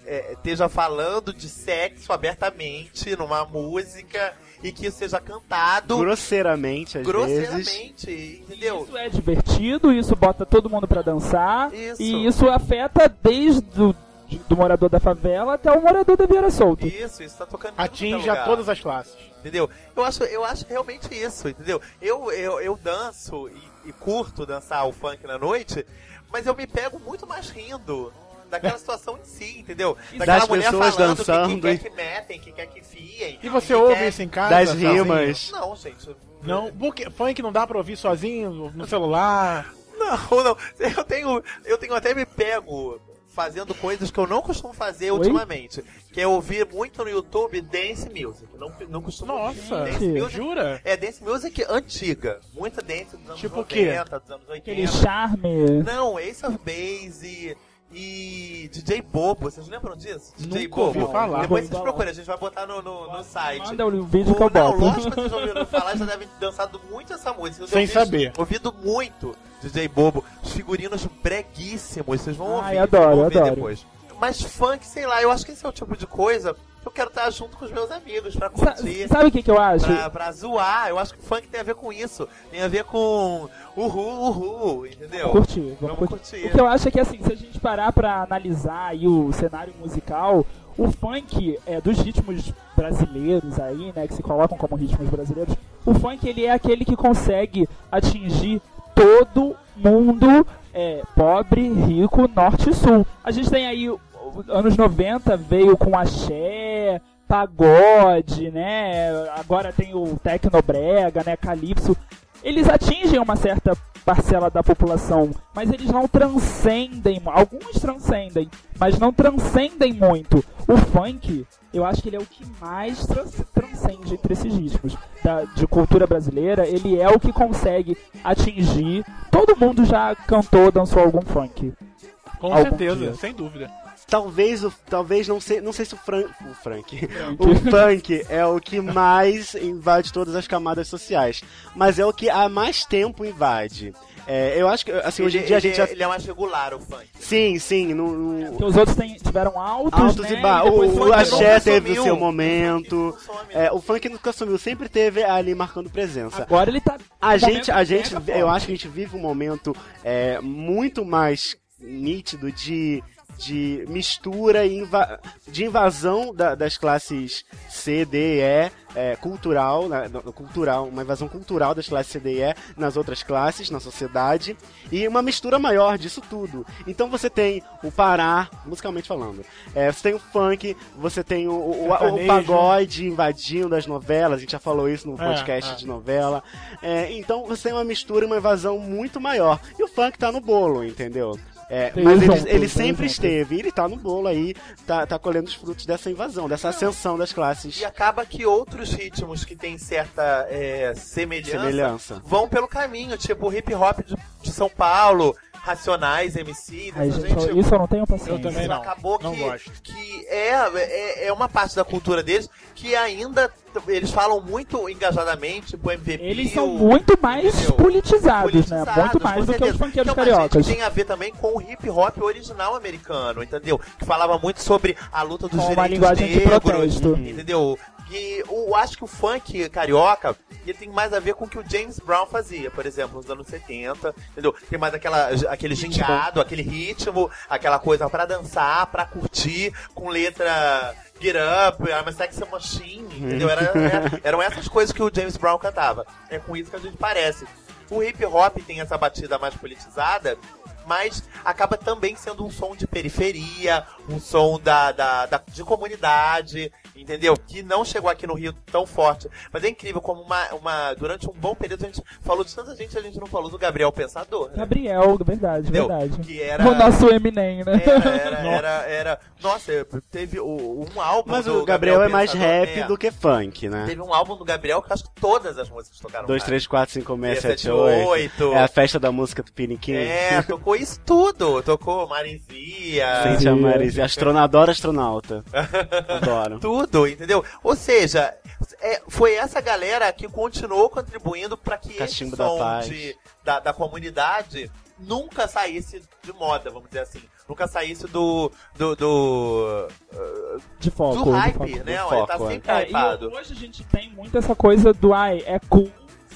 S4: é, é, esteja falando de sexo abertamente numa música e que isso seja cantado
S2: Grosseiramente, às vezes.
S4: grosseiramente, entendeu?
S3: Isso é divertido, isso bota todo mundo pra dançar.
S4: Isso.
S3: E isso afeta desde o de- do morador da favela até o morador da Vieira Solto.
S4: Isso, isso tá tocando tudo
S8: Atinge
S4: é
S8: a todas as classes.
S4: Entendeu? Eu acho, eu acho realmente isso, entendeu? Eu, eu, eu danço e, e curto dançar o funk na noite, mas eu me pego muito mais rindo daquela situação em si, entendeu? Daquela
S2: Das
S4: mulher
S2: pessoas
S4: falando
S2: dançando
S4: que quem
S2: e-
S4: quer que metem, que quer que fiem.
S8: E você
S4: que
S8: ouve
S4: quer-
S8: isso em casa?
S2: Das
S8: sozinho?
S2: rimas.
S4: Não, gente.
S8: Não, porque funk não dá pra ouvir sozinho no- no celular.
S4: Não, não. Eu tenho, eu tenho até me pego fazendo coisas que eu não costumo fazer
S3: Oi?
S4: ultimamente. Que é ouvir muito no YouTube dance music. Não, não costumo ouvir
S8: Nossa,
S4: dance music.
S8: jura?
S4: É dance music antiga. Muita dance dos anos
S8: Tipo o quê?
S4: 90, dos anos 80.
S3: Aquele charme.
S4: Não, Ace of Base e DJ Bobo. Vocês lembram disso? DJ
S8: Nunca ouvi
S4: Bobo.
S8: falar.
S4: Depois
S3: Ouvi
S4: vocês
S3: falar.
S4: procuram, a gente vai botar no, no, no site.
S3: Manda o vídeo que eu
S4: não,
S3: boto.
S4: lógico que vocês já ouviram falar, já devem ter dançado muito essa música. Eu
S8: Sem saber.
S4: Ouvido muito DJ Bobo. Os figurinos breguíssimos, vocês vão
S3: Ai,
S4: ouvir.
S3: adoro,
S4: vão ouvir
S3: adoro.
S4: depois. Mas funk, sei lá, eu acho que esse é o tipo de coisa eu quero estar junto com os meus amigos pra
S3: Sa-
S4: curtir.
S3: sabe o que, que eu acho?
S4: Pra, pra zoar, eu acho que funk tem a ver com isso. Tem a ver com uhul, uhul, entendeu?
S3: Vamos curtir, vamos,
S4: Vamos
S3: curtir.
S4: curtir.
S3: O que eu acho é que assim, se a gente parar pra analisar aí o cenário musical, o funk é dos ritmos brasileiros aí, né, que se colocam como ritmos brasileiros, o funk ele é aquele que consegue atingir todo mundo, é, pobre, rico, norte e sul. A gente tem aí anos 90 veio com axé, pagode, né? Agora tem o tecnobrega, né, calypso. Eles atingem uma certa parcela da população, mas eles não transcendem, alguns transcendem, mas não transcendem muito. O funk, eu acho que ele é o que mais trans- transcende entre esses ritmos da, de cultura brasileira. Ele é o que consegue atingir. Todo mundo já cantou, dançou algum funk.
S8: Com
S3: Algum
S8: certeza,
S3: dia.
S8: sem dúvida.
S2: Talvez, o, talvez não sei, não sei se o, Fran, o Frank, o funk é o que mais invade todas as camadas sociais, mas é o que há mais tempo invade. É, eu acho que assim hoje em
S4: Ele-
S2: dia a
S4: ele-
S2: gente já
S4: Ele é mais regular, o funk.
S2: sim, sim, no, no-
S3: Porque os outros têm- tiveram altos,
S2: altos
S3: né,
S2: e baixos. O, o axé teve o seu momento.
S4: Some,
S2: É, o funk nunca sumiu, sempre teve ali marcando presença.
S3: Agora ele tá.
S2: A
S3: no
S2: gente, a gente,
S3: mega
S2: eu acho que a gente vive um momento é, muito mais nítido de, de mistura e inva de invasão da- das classes C, D e E, é, cultural, né, no- cultural, uma invasão cultural das classes C, D e E nas outras classes, na sociedade, e uma mistura maior disso tudo. Então você tem o Pará, musicalmente falando, é, você tem o funk, você tem o, o, o- o pagode invadindo as novelas, a gente já falou isso no
S8: É,
S2: podcast
S8: é.
S2: de novela. É, então você tem uma mistura e uma invasão muito maior. E o funk tá no bolo, entendeu? É, mas ele, ele sempre esteve, e ele tá no bolo aí, tá, tá colhendo os frutos dessa invasão, dessa ascensão das classes.
S4: E acaba que outros ritmos que têm certa é, semelhança,
S2: Semelhança.
S4: vão pelo caminho, tipo o hip hop de, de São Paulo, Racionais, MC,
S3: Ai, gente,
S4: gente.
S3: isso eu não tenho paciência.
S8: Eu também não.
S4: acabou
S8: não
S4: que,
S8: gosto.
S4: que é, é, é uma parte da cultura deles que ainda eles falam muito engajadamente, tipo MVP.
S3: Eles são
S4: o-
S3: muito mais
S4: entendeu?
S3: politizados, né?
S4: Politizados,
S3: Muito mais do que os funkeiros
S4: Então,
S3: cariocas.
S4: gente, tem a ver também com o hip hop original americano, entendeu? Que falava muito sobre a luta dos
S3: Com uma
S4: direitos
S3: linguagem de
S4: negros,
S3: protesto.
S4: entendeu? E eu acho que o funk carioca ele tem mais a ver com o que o James Brown fazia, por exemplo, nos anos 70, entendeu? Tem mais aquela, aquele gingado, aquele ritmo, aquela coisa pra dançar, pra curtir, com letra Get Up, I'm a Sexy Machine, entendeu? Era, era- eram essas coisas que o James Brown cantava. É com isso que a gente parece. O hip hop tem essa batida mais politizada, mas acaba também sendo um som de periferia, um som da, da, da- de comunidade, entendeu? Que não chegou aqui no Rio tão forte. Mas é incrível como uma, uma, durante um bom período a gente falou de tanta gente, a gente não falou do Gabriel Pensador. Né?
S3: Gabriel, verdade,
S4: Entendeu?
S3: verdade.
S4: Que era.
S3: O nosso Eminem, né?
S4: Era, era, era, era- Nossa, teve o- um álbum.
S2: Mas
S4: do
S2: o Gabriel é mais
S4: Pensador,
S2: rap
S4: é.
S2: do que funk, né?
S4: Teve um álbum do Gabriel que eu acho que todas as músicas tocaram.
S2: 2,
S4: lá.
S2: 3, 4, 5, 6, 7,
S4: 7,
S2: 8.
S4: 8.
S2: É a festa da música do Piniquim.
S4: É, tocou isso tudo. Tocou Marizia.
S2: Sente a Marisa. Astrona, adoro astronauta. Adoro.
S4: Tudo, entendeu? Ou seja, é, foi essa galera que continuou contribuindo para que esse
S2: Cachimbo da
S4: som
S2: Paz.
S4: de, da, da comunidade nunca saísse de moda, vamos dizer assim. Nunca saísse do. do. do,
S3: De foco.
S4: do
S3: de
S4: hype,
S3: foco.
S4: né? Ele tá
S2: foco, é.
S4: sempre
S3: É, e
S4: hypado.
S3: hoje a gente tem muito essa coisa do ai, é cool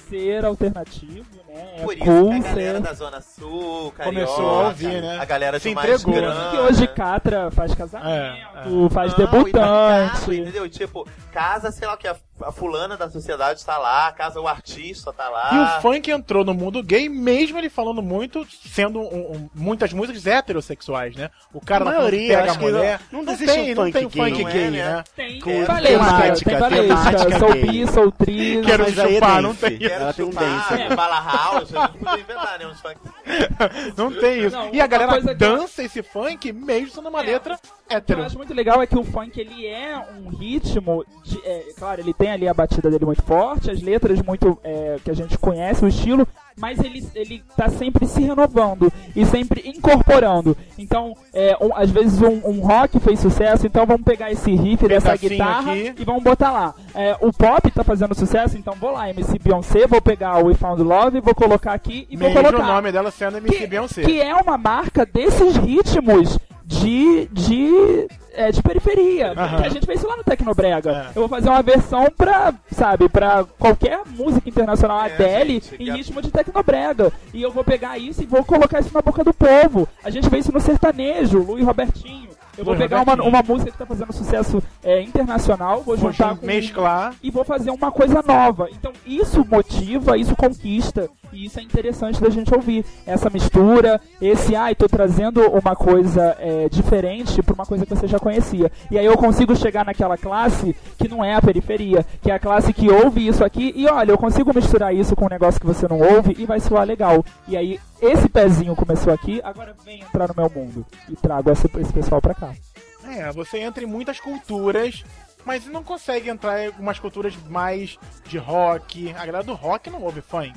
S3: ser alternativo, né? É,
S4: Por isso
S3: cool
S4: a galera
S3: ser-
S4: da Zona Sul, Carioca,
S8: Começou a ouvir, né?
S4: a galera
S8: Se
S4: de mais
S8: entregou.
S4: grana.
S3: que hoje Catra faz casamento,
S8: É,
S3: faz
S4: Não, e tá ligado,
S3: debutante.
S4: entendeu? Tipo, casa, sei lá o que, a, a fulana da sociedade tá lá, casa o artista tá lá.
S8: E o funk entrou no mundo gay, mesmo ele falando muito, sendo um- um- muitas músicas heterossexuais, né? O cara
S2: A maioria,
S8: pega a mulher.
S2: não- não
S8: não
S2: existe
S8: tem,
S2: um
S8: não
S2: funk
S8: tem um
S2: gay,
S8: funk
S4: não é,
S8: gay,
S4: né?
S3: Tem
S2: Com
S3: valesca,
S2: temática,
S3: tem
S2: temática
S3: Sou
S2: gay.
S3: bi, sou tri.
S8: Quero
S2: é
S8: chupar, não tem
S4: Quero
S2: tem um
S4: chupar,
S2: dance.
S4: é. Bala house, gente podia inventar, né? Uns funk.
S8: Não tem isso.
S3: Não,
S8: e a galera dança esse funk mesmo sendo uma
S3: É.
S8: letra
S3: O que eu
S8: hétero.
S3: acho muito legal é que o funk ele é um ritmo, de, é, claro, ele tem ali a batida dele muito forte, as letras muito é, que a gente conhece, o estilo, mas ele, ele tá sempre se renovando e sempre incorporando. Então, é, um- às vezes um, um rock fez sucesso, então vamos pegar esse riff dessa
S8: Pedacinho
S3: guitarra
S8: aqui.
S3: e vamos botar lá. É, o pop tá fazendo sucesso, então vou lá, MC Beyoncé, vou pegar o We Found Love, vou colocar aqui e
S8: Mesmo
S3: vou
S8: o
S3: colocar
S8: nome dela sendo MC
S3: que,
S8: Beyoncé.
S3: que é uma marca desses ritmos de de é, de periferia.
S8: Aham.
S3: Que a gente fez isso lá no Tecnobrega.
S8: É.
S3: Eu vou fazer uma versão pra, sabe, pra qualquer música internacional
S4: É,
S3: Adele
S4: gente,
S3: em ritmo de Tecnobrega. E eu vou pegar isso e vou colocar isso na boca do povo. A gente fez isso no sertanejo, Lu e Robertinho. Eu vou
S8: Luiz
S3: pegar uma, uma música que tá fazendo sucesso é, internacional, vou
S8: Vou
S3: juntar com
S8: mesclar.
S3: e vou fazer uma coisa nova. Então isso motiva, isso conquista e isso é interessante da gente ouvir. Essa mistura, esse, ai, tô trazendo uma coisa é, diferente pra uma coisa que você já conhecia. E aí eu consigo chegar naquela classe que não é a periferia, que é a classe que ouve isso aqui e olha, eu consigo misturar isso com um negócio que você não ouve e vai soar legal. E aí esse pezinho começou aqui, agora vem entrar no meu mundo e trago esse, esse pessoal pra cá.
S8: É, você entra em muitas culturas, mas não consegue entrar em algumas culturas mais de rock. A galera do rock não ouve funk.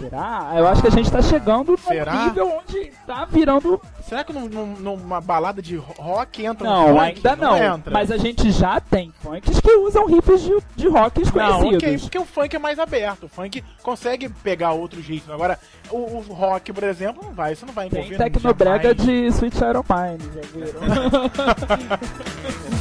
S3: Será? Eu acho que a gente tá chegando
S8: Será?
S3: nível onde tá virando
S8: Será que num- num- numa balada de rock entra um
S3: Não,
S8: funk?
S3: ainda não.
S8: entra.
S3: Mas a gente já tem funks que usam riffs de, de rocks
S8: Não,
S3: conhecidos.
S8: ok, porque o funk é mais aberto. O funk consegue pegar outros ritmos. Agora, o, o rock, por exemplo, não vai. Isso não vai
S3: Tem
S8: envolver
S3: Tecnobrega
S8: jamais.
S3: de Sweet Shadow Mine, já viram?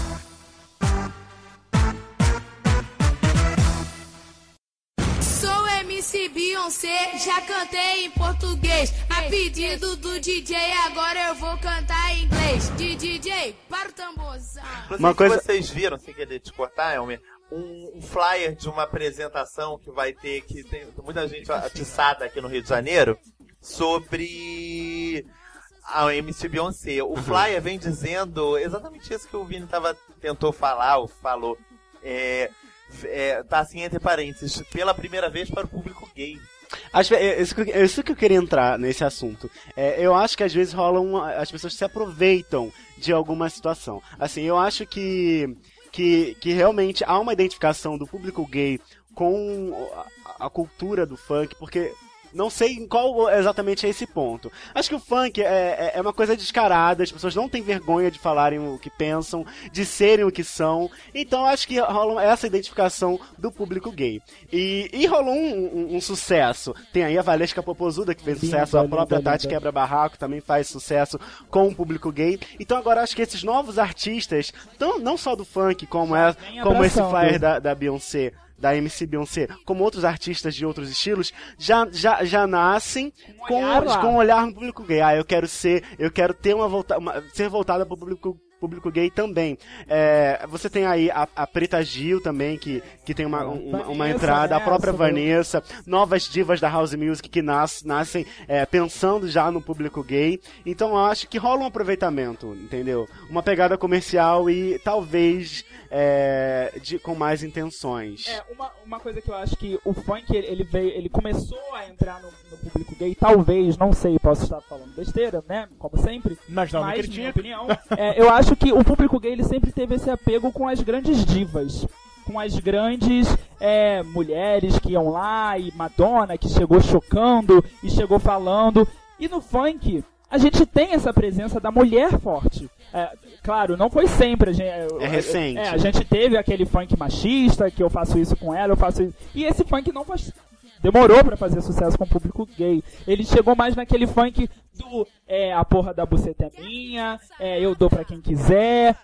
S10: Sou MC Beyoncé, já cantei em português. A pedido do DJ, agora eu vou cantar em inglês. De DJ, para o tamborzão.
S4: Sei
S2: Uma coisa-
S4: vocês viram, sem querer te cortar, Elmer, um, um flyer de uma apresentação que vai ter, que tem muita gente atiçada aqui no Rio de Janeiro, sobre a MC Beyoncé. O flyer vem dizendo exatamente isso que o Vini tava, tentou falar, ou falou. É, é, tá assim entre parênteses, pela primeira vez para o público gay.
S2: Acho, é, isso, que, é isso que eu queria entrar nesse assunto. É, eu acho que às vezes rolam. As pessoas se aproveitam de alguma situação. Assim, eu acho que, que, que realmente há uma identificação do público gay com a cultura do funk, porque. Não sei em qual exatamente é esse ponto. Acho que o funk é, é, é uma coisa descarada, as pessoas não têm vergonha de falarem o que pensam, de serem o que são. Então acho que rola essa identificação do público gay. E, e rolou um, um- um sucesso. Tem aí a Valesca Popozuda, que fez sucesso, a própria. Tati Quebra Barraco também faz sucesso com o público gay. Então agora acho que esses novos artistas, tão, não só do funk, como, é, como esse flyer da, da Beyoncé, da MC Beyoncé, como outros artistas de outros estilos, já, já, já nascem com,
S3: olhar lá.
S2: com um olhar no público gay. Ah, eu quero ser, eu quero ter uma, volta, uma ser voltada para o público público gay também. É, você tem aí a, a Preta Gil também, que, que tem uma, uma, uma entrada, a própria Vanessa, novas divas da House Music que nas, nascem é, pensando já no público gay. Então eu acho que rola um aproveitamento, entendeu? Uma pegada comercial e talvez é, de, com mais intenções.
S3: É, uma, uma coisa que eu acho que o funk, ele, ele veio, ele começou a entrar no, no público gay, talvez, não sei, posso estar falando besteira, né? Como sempre.
S8: Mas não,
S3: mas, minha opinião, é, eu acho que o público gay, ele sempre teve esse apego com as grandes divas. Com as grandes é, mulheres que iam lá, e Madonna, que chegou chocando e chegou falando. E no funk, a gente tem essa presença da mulher forte. É, claro, não foi sempre. A gente,
S2: É recente.
S3: É, a gente teve aquele funk machista, que eu faço isso com ela, eu faço isso. E esse funk não faz. Demorou pra fazer sucesso com o público gay. Ele chegou mais naquele funk do é, a porra da buceta é minha, é, eu dou pra quem quiser,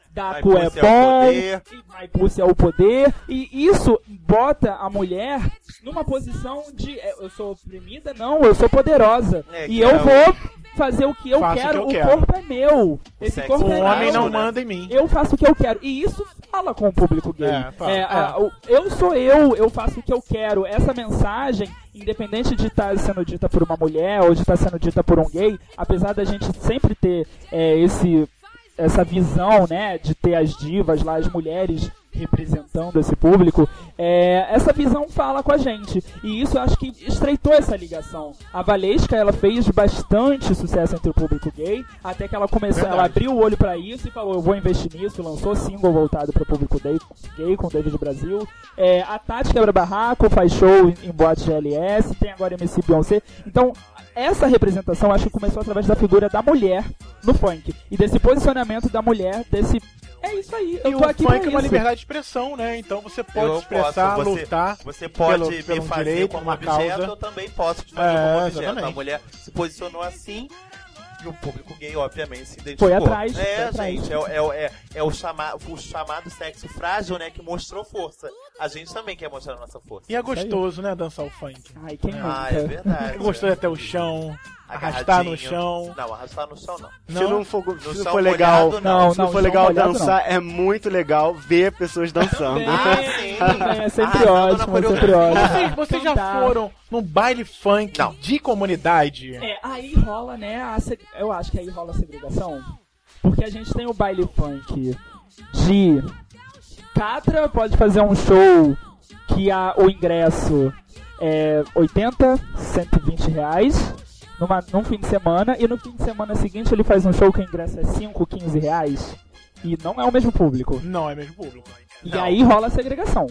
S3: cu é
S4: é
S3: bom, e my pussy é o poder, e isso bota a mulher numa posição de é, eu sou oprimida, não, eu sou poderosa.
S4: É,
S3: e eu
S4: é
S3: vou fazer o que eu
S8: Faço o
S3: quero,
S8: que eu
S3: o
S8: quero.
S3: corpo é meu. Esse
S4: sexo
S3: corpo
S8: O
S3: é
S8: homem
S3: meu.
S8: não manda em mim.
S3: Eu faço o que eu quero. E isso fala com o público gay.
S8: É, fala.
S3: É, a- o- eu sou eu, eu faço o que eu quero. Essa mensagem, independente de estar sendo dita por uma mulher ou de estar sendo dita por um gay, apesar da gente sempre ter é, esse essa visão, né, de ter as divas lá, as mulheres representando esse público, é, essa visão fala com a gente. E isso eu acho que estreitou essa ligação. A Valesca, ela fez bastante sucesso entre o público gay, até que ela começou,
S8: Verdade.
S3: ela abriu o olho pra isso e falou, eu vou investir nisso, lançou single voltado para o público gay, gay com David Brasil. É, a Tati Quebra Barraco faz show em, em boate GLS, tem agora MC Beyoncé. Então, essa representação acho que começou através da figura da mulher no funk. E desse posicionamento da mulher, desse. É isso aí, eu
S8: E
S3: tô
S8: o
S3: aqui
S8: funk
S3: pra
S8: é uma
S3: isso.
S8: liberdade de expressão, né? Então você pode
S4: Eu
S8: expressar,
S4: posso, você-
S8: lutar.
S4: Você pode
S8: pelo-
S4: me
S8: pelo um
S4: fazer
S8: direito,
S4: como
S8: uma
S4: objeto,
S8: causa.
S4: eu também posso te fazer
S8: É,
S4: como objeto.
S8: exatamente.
S4: A mulher se posicionou assim e o público gay, obviamente, se identificou.
S3: Foi atrás,
S4: É,
S3: foi atrás.
S4: gente, é, o- é, o- é, é o, chama, o chamado sexo frágil, né, que mostrou força. A gente também quer mostrar a nossa força.
S8: E é gostoso, né? Dançar o funk.
S3: Ai, quem
S4: Ah, é verdade.
S8: É gostoso até o chão, arrastar no chão.
S4: Não, arrastar no chão não.
S2: Se não for, se não for legal,
S4: molhado,
S3: não.
S2: se não
S3: Não,
S2: for legal
S3: molhado,
S2: dançar, é muito legal ver pessoas dançando.
S4: Ah, sim.
S3: É sempre
S4: na
S3: ótimo, é sempre ótimo.
S8: Vocês, vocês já foram num baile funk
S4: Não.
S8: de comunidade?
S3: É, aí rola, né? a seg- eu acho que aí rola a segregação. Porque a gente tem o baile funk de Catra pode fazer um show que a, o ingresso é 80, 120 reais numa, num fim de semana, e no fim de semana seguinte ele faz um show que o ingresso é 5, 15 reais. E não é o mesmo público.
S8: Não, é mesmo público.
S3: E
S4: Não.
S3: aí rola a segregação.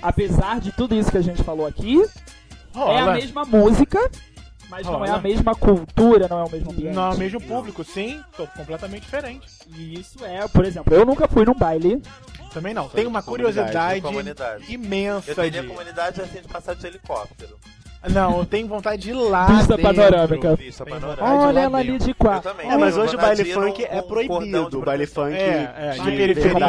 S3: Apesar de tudo isso que a gente falou aqui,
S8: Rola.
S3: é a mesma música, mas não é
S8: Rola.
S3: a mesma cultura, não é o mesmo ambiente.
S8: Não, é o mesmo público, sim. Tô completamente diferente.
S3: E isso é, por exemplo, eu nunca fui num baile.
S8: Também não. Tem uma curiosidade
S4: comunidade.
S8: imensa
S4: Eu teria
S8: de...
S4: comunidade assim de passar de helicóptero.
S8: Não, eu tenho vontade de ir lá
S3: Vista
S8: dentro.
S3: panorâmica.
S4: Vista panorâmica.
S3: Olha ela ali de
S4: Eu
S3: quatro.
S4: também.
S2: É, mas hoje o baile funk é
S4: com cordão
S2: proibido.
S4: de
S2: O baile funk
S8: É, é, de periferia,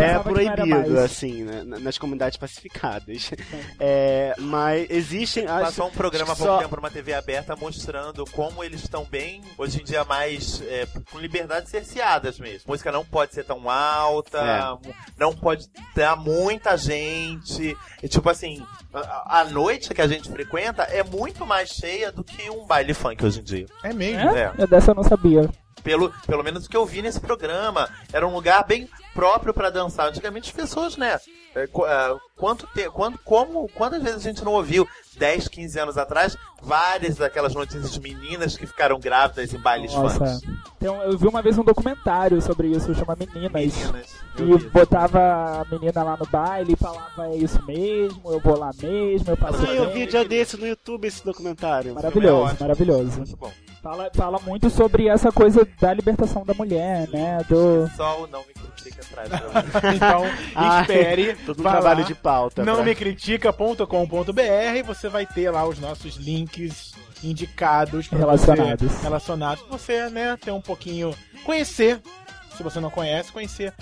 S3: é,
S2: é proibido, assim, né, na- nas comunidades pacificadas. É, mas existem. Acho,
S4: Passou um programa há pouco
S2: que
S4: tempo numa TV aberta mostrando como eles estão bem, hoje em dia, mais é, com liberdades cerceadas mesmo. A música não pode ser tão alta, não pode ter muita gente. E, tipo assim, a, a noite que a gente frequenta é muito mais cheia do que um baile funk hoje em dia.
S8: É mesmo.
S3: É?
S4: É.
S3: Dessa eu não sabia.
S4: Pelo, pelo menos o que eu vi nesse programa. Era um lugar bem próprio pra dançar. Antigamente as pessoas, né? é, é, quanto te, quando, como, quantas vezes a gente não ouviu 10, 15 anos atrás várias daquelas notícias de meninas que ficaram grávidas em bailes
S3: Nossa.
S4: funk?
S3: Então, eu vi uma vez um documentário sobre isso, chama Meninas.
S4: Meninas.
S3: E botava a menina lá no baile e falava, é isso mesmo, eu vou lá mesmo, eu passo
S2: Ah, eu
S3: bem."
S2: vi dia desse no YouTube esse documentário.
S3: Maravilhoso,
S4: ótimo.
S3: maravilhoso.
S4: Muito bom.
S3: Fala, fala muito sobre essa coisa da libertação da mulher, né? Do...
S4: Só o não me critica atrás. pra mim.
S8: Então,
S2: Ah,
S8: espere.
S2: Todo um trabalho
S8: lá,
S2: de pauta.
S8: Não
S2: pra-
S8: me critica.com.br você vai ter lá os nossos links indicados
S3: Relacionados.
S8: você, relacionados pra você, né, ter um pouquinho conhecer, se você não conhece, conhecer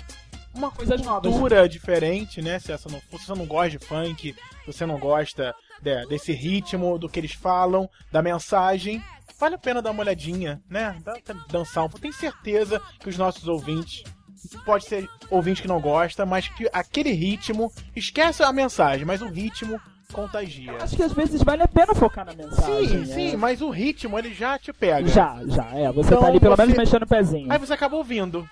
S8: uma
S3: novas.
S8: cultura diferente, né? Se, essa não, se você não gosta de funk, se você não gosta de- desse ritmo, do que eles falam, da mensagem, vale a pena dar uma olhadinha, né? Dançar um pouco. Tenho certeza que os nossos ouvintes, pode ser ouvinte que não gosta, mas que aquele ritmo, esquece a mensagem, mas o ritmo contagia.
S3: Acho que às vezes vale a pena focar na mensagem.
S8: Sim,
S3: é.
S8: sim, mas o ritmo ele já te pega.
S3: Já, já, é. Você
S8: Então
S3: tá ali pelo
S8: você-
S3: menos mexendo o pezinho.
S8: Aí você acaba ouvindo.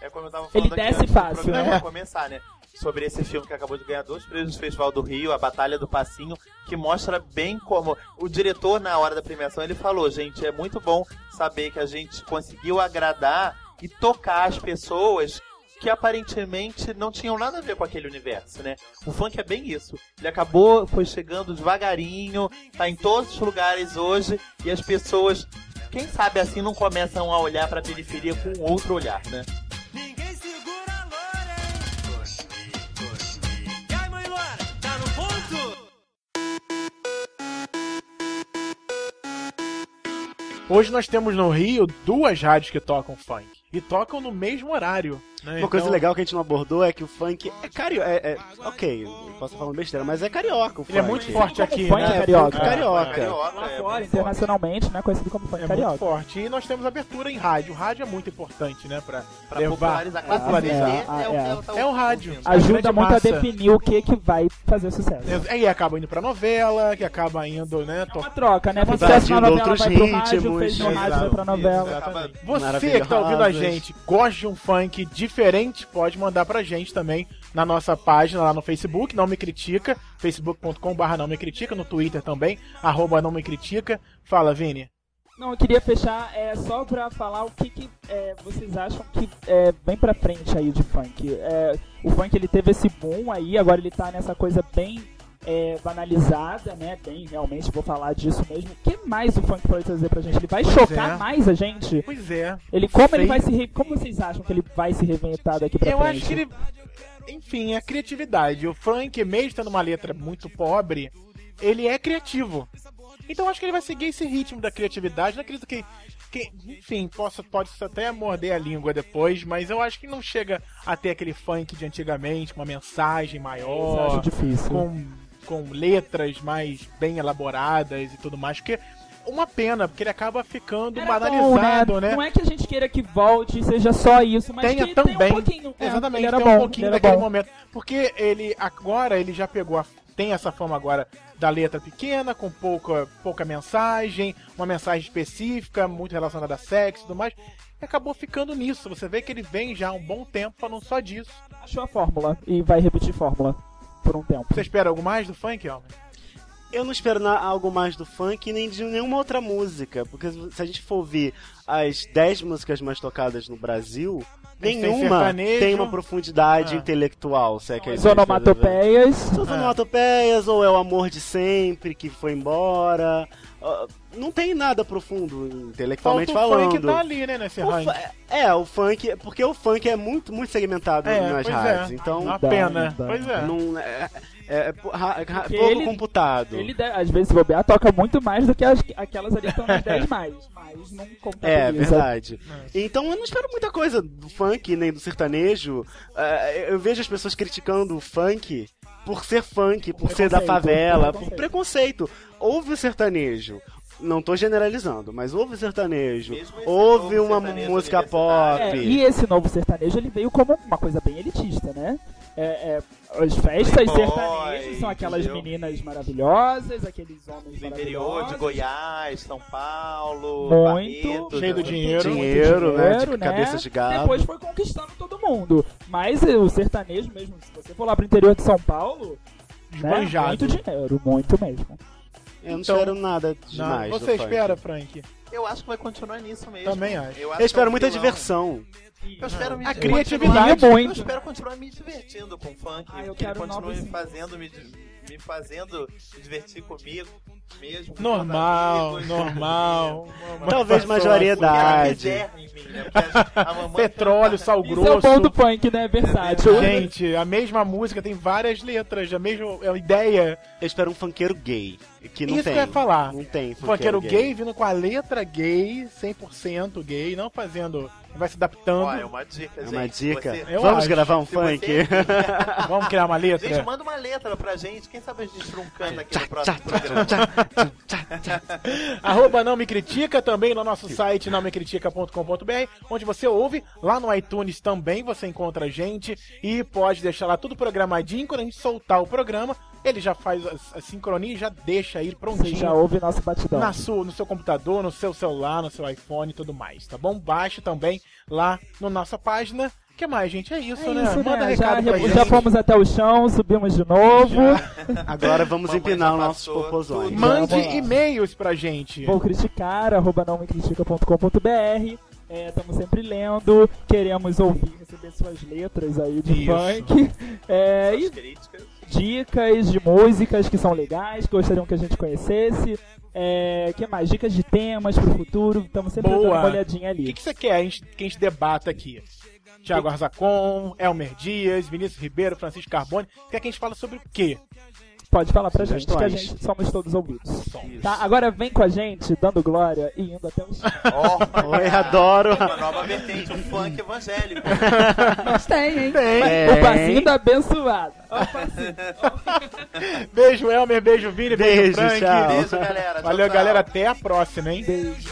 S4: É como eu tava
S3: Ele
S4: falando aqui
S3: desce fácil,
S8: né?
S4: começar, né? Sobre esse filme que acabou de ganhar dois prêmios do Festival do Rio, A Batalha do Passinho, que mostra bem como o diretor na hora da premiação ele falou, gente, é muito bom saber que a gente conseguiu agradar e tocar as pessoas que aparentemente não tinham nada a ver com aquele universo, né? O funk é bem isso. Ele acabou, foi chegando devagarinho, tá em todos os lugares hoje e as pessoas, quem sabe assim, não começam a olhar pra periferia com outro olhar, né?
S8: Hoje nós temos no Rio duas rádios que tocam funk. E tocam no mesmo horário. Né?
S2: Uma coisa
S8: Então,
S2: legal que a gente não abordou é que o funk é carioca. É, é- ok, posso falando besteira, mas é carioca o
S8: Ele é muito forte aqui,
S3: funk
S8: né?
S3: carioca.
S2: funk carioca.
S4: Carioca,
S3: Lá
S4: é
S3: fora, internacionalmente, né? Conhecido como funk
S8: É
S3: carioca.
S8: muito forte. E nós temos abertura em rádio. O rádio é muito importante, né? Pra,
S4: Pra
S8: levar.
S4: popularizar.
S3: Ah,
S4: é, o
S3: é.
S8: É rádio.
S3: Ajuda muito
S8: massa.
S3: a definir o que que vai fazer sucesso.
S8: É, E acaba indo pra novela, que acaba indo, né?
S3: É uma troca, né? Sucesso na novela, vai pro rádio, fez no rádio, vai pra novela.
S8: Exatamente.
S4: Acaba-
S8: Você que tá ouvindo a
S2: Maravilhosas.
S8: Gente, gosta de um funk diferente, pode mandar pra gente também na nossa página lá no Facebook, não me critica, facebook.com.br não me critica, no Twitter também, arroba não me critica. Fala, Vini.
S3: Não, eu queria fechar é, só pra falar o que, que é, vocês acham que é, vem pra frente aí de funk. É, o funk ele teve esse boom aí, agora ele tá nessa coisa bem é, banalizada, né? Bem, realmente, vou falar disso mesmo. O que mais o funk pode trazer pra gente? Ele vai
S8: Pois
S3: chocar
S8: é.
S3: mais a gente?
S8: Pois é.
S3: Ele, como ele vai se re... Como vocês acham que ele vai se reinventar daqui pra
S8: Eu
S3: frente?
S8: acho que ele. Enfim, é criatividade. O Frank, mesmo tendo uma letra muito pobre, ele é criativo. Então eu acho que ele vai seguir esse ritmo da criatividade. Não acredito que. que enfim, possa, pode até morder a língua depois, mas eu acho que não chega a ter aquele funk de antigamente, com uma mensagem
S3: Eu
S8: maior,
S3: acho difícil.
S8: com, com letras mais bem elaboradas e tudo mais. Porque uma pena, porque ele acaba ficando
S3: Era
S8: banalizado,
S3: bom,
S8: né?
S3: Não é que a gente queira que volte e seja só isso, mas
S8: tenha
S3: que
S8: também.
S3: tenha um pouquinho. É,
S8: Exatamente,
S3: era
S8: tem
S3: bom,
S8: um pouquinho daquele
S3: bom.
S8: momento. Porque ele agora ele já pegou a, tem essa fama agora da letra pequena, com pouca, pouca mensagem, uma mensagem específica, muito relacionada a sexo e tudo mais. E acabou ficando nisso. Você vê que ele vem já há um bom tempo falando só disso.
S3: Achou a fórmula e vai repetir fórmula por um tempo.
S8: Você espera algo mais do funk, Alma?
S2: Eu não espero na- algo mais do funk nem de nenhuma outra música, porque se a gente for ouvir as 10 músicas mais tocadas no Brasil,
S8: Tem
S2: nenhuma
S8: sertanejo.
S2: tem uma profundidade
S8: Ah.
S2: intelectual, se é que é
S3: As
S2: dizer.
S3: onomatopeias.
S2: As onomatopeias, ou é o amor de sempre que foi embora. Ah, não tem nada profundo intelectualmente
S8: Falta o
S2: falando.
S8: funk tá ali, né, nesse
S2: O
S8: ranking.
S2: fa- é, o funk, porque o funk é muito, muito segmentado
S8: É,
S2: nas rádios.
S8: é.
S2: Então,
S8: Uma
S3: Dá,
S8: pena.
S3: dá.
S8: Pois é.
S2: não, é, é, é pouco
S3: ele-
S2: computado.
S3: Ele, deve- às vezes, se bobear, toca muito mais do que as- aquelas ali que estão nas 10 mais. Mas não
S2: É, verdade. Então eu não espero muita coisa do funk nem do sertanejo. É, eu vejo as pessoas criticando o funk por ser funk, por ser da
S3: Preconceito,
S2: favela, por preconceito. Houve o sertanejo. Não tô generalizando, mas houve o sertanejo. Houve uma
S4: sertanejo
S2: música pop.
S3: É, e esse novo sertanejo ele veio como uma coisa bem elitista, né? É, é, as festas
S4: Playboy,
S3: sertanejas são aquelas
S4: entendeu?
S3: meninas maravilhosas, aqueles homens
S4: Do interior de. Goiás, São Paulo,
S3: Muito.
S4: Barretos,
S8: Cheio do
S4: né?
S8: dinheiro.
S2: Dinheiro, né?
S3: dinheiro,
S2: De cabeça de gado.
S3: Depois foi conquistando todo mundo. Mas eh, o sertanejo mesmo, se você for lá pro interior de São Paulo, né, muito dinheiro, muito mesmo.
S2: Eu não
S8: Então,
S2: espero nada
S8: Não,
S2: demais. do
S8: você espera, Frank?
S4: Eu acho que vai continuar nisso mesmo.
S8: Também acho.
S4: Eu,
S2: Eu espero
S4: é
S2: muita
S4: um vilão.
S2: diversão.
S4: Eu espero me
S8: A criatividade.
S4: continuar-
S3: Muito.
S4: Eu espero continuar me divertindo com funk.
S3: Ah, eu
S4: que ele
S3: quero
S4: continue
S3: novos-
S4: fazendo, me, me fazendo me divertir comigo mesmo.
S8: Normal,
S4: amigos.
S8: normal.
S2: Talvez
S4: reserva em mim, né?
S8: Petróleo, sal
S3: Isso é o
S8: grosso.
S3: bom do punk, né? Versátil.
S8: Gente, a mesma música tem várias letras, a mesma é a ideia.
S2: Eu espero um funkeiro gay. Que não
S8: Isso
S2: tem.
S8: que eu ia falar.
S2: Não tem
S8: Funkeiro gay vindo com a letra gay, 100% gay, não fazendo. Vai se adaptando.
S4: Ó, é uma dica,
S2: É
S4: gente.
S2: uma dica.
S4: Você-
S8: Eu
S2: Vamos
S8: acho.
S2: gravar um
S4: se
S2: funk?
S4: você-
S8: Vamos criar uma letra?
S4: Gente, manda uma letra pra gente. Quem sabe a gente truncando aqui no próximo programa.
S8: Arroba não me critica também no nosso site nãomecritica.com.br, onde você ouve. Lá no iTunes também você encontra a gente e pode deixar lá tudo programadinho. Quando a gente soltar o programa, ele já faz a, sincronia e já deixa aí
S3: Você
S8: prontinho.
S3: já ouve nosso batidão.
S8: na sua, no seu computador, no seu celular, no seu iPhone e tudo mais, tá bom? Baixe também lá na nossa página. O que mais, gente? É isso,
S3: É
S8: né?
S3: isso,
S8: Manda
S3: né? Já,
S8: recado pra gente.
S3: já fomos até o chão, subimos de novo.
S2: Agora vamos empinar
S4: já
S2: os nossos popozões.
S8: Mande e-mails pra gente.
S3: Vou criticar, arroba não me critica.com.br. Estamos sempre lendo, queremos ouvir, receber suas letras aí de
S8: Isso.
S3: funk. É, e dicas de músicas que são legais, que gostariam que a gente conhecesse. É, que mais? Dicas de temas pro futuro. Estamos sempre
S8: Boa.
S3: dando uma olhadinha
S8: O que,
S3: ali.
S8: que você quer a gente- que a gente debata aqui? Tiago Arzacon, Elmer Dias, Vinícius Ribeiro, Francisco Carbone. Quer que a gente fale sobre o quê?
S3: Pode falar pra gente, que a gente somos todos ouvidos. Tá, agora vem com a gente, dando glória e indo até o chão.
S4: Ó,
S2: Oi, adoro.
S4: uma nova vertente, um funk evangélico.
S3: Mas tem, hein?
S2: Tem.
S3: O passinho da abençoada. Ó, o passinho.
S8: Beijo, Elmer. Beijo, Vini. Beijo,
S2: Beijo,
S8: Frank.
S2: tchau.
S4: Beijo, galera. Tchau,
S8: Valeu,
S4: tchau.
S8: galera. Até a próxima, hein?
S3: Beijo.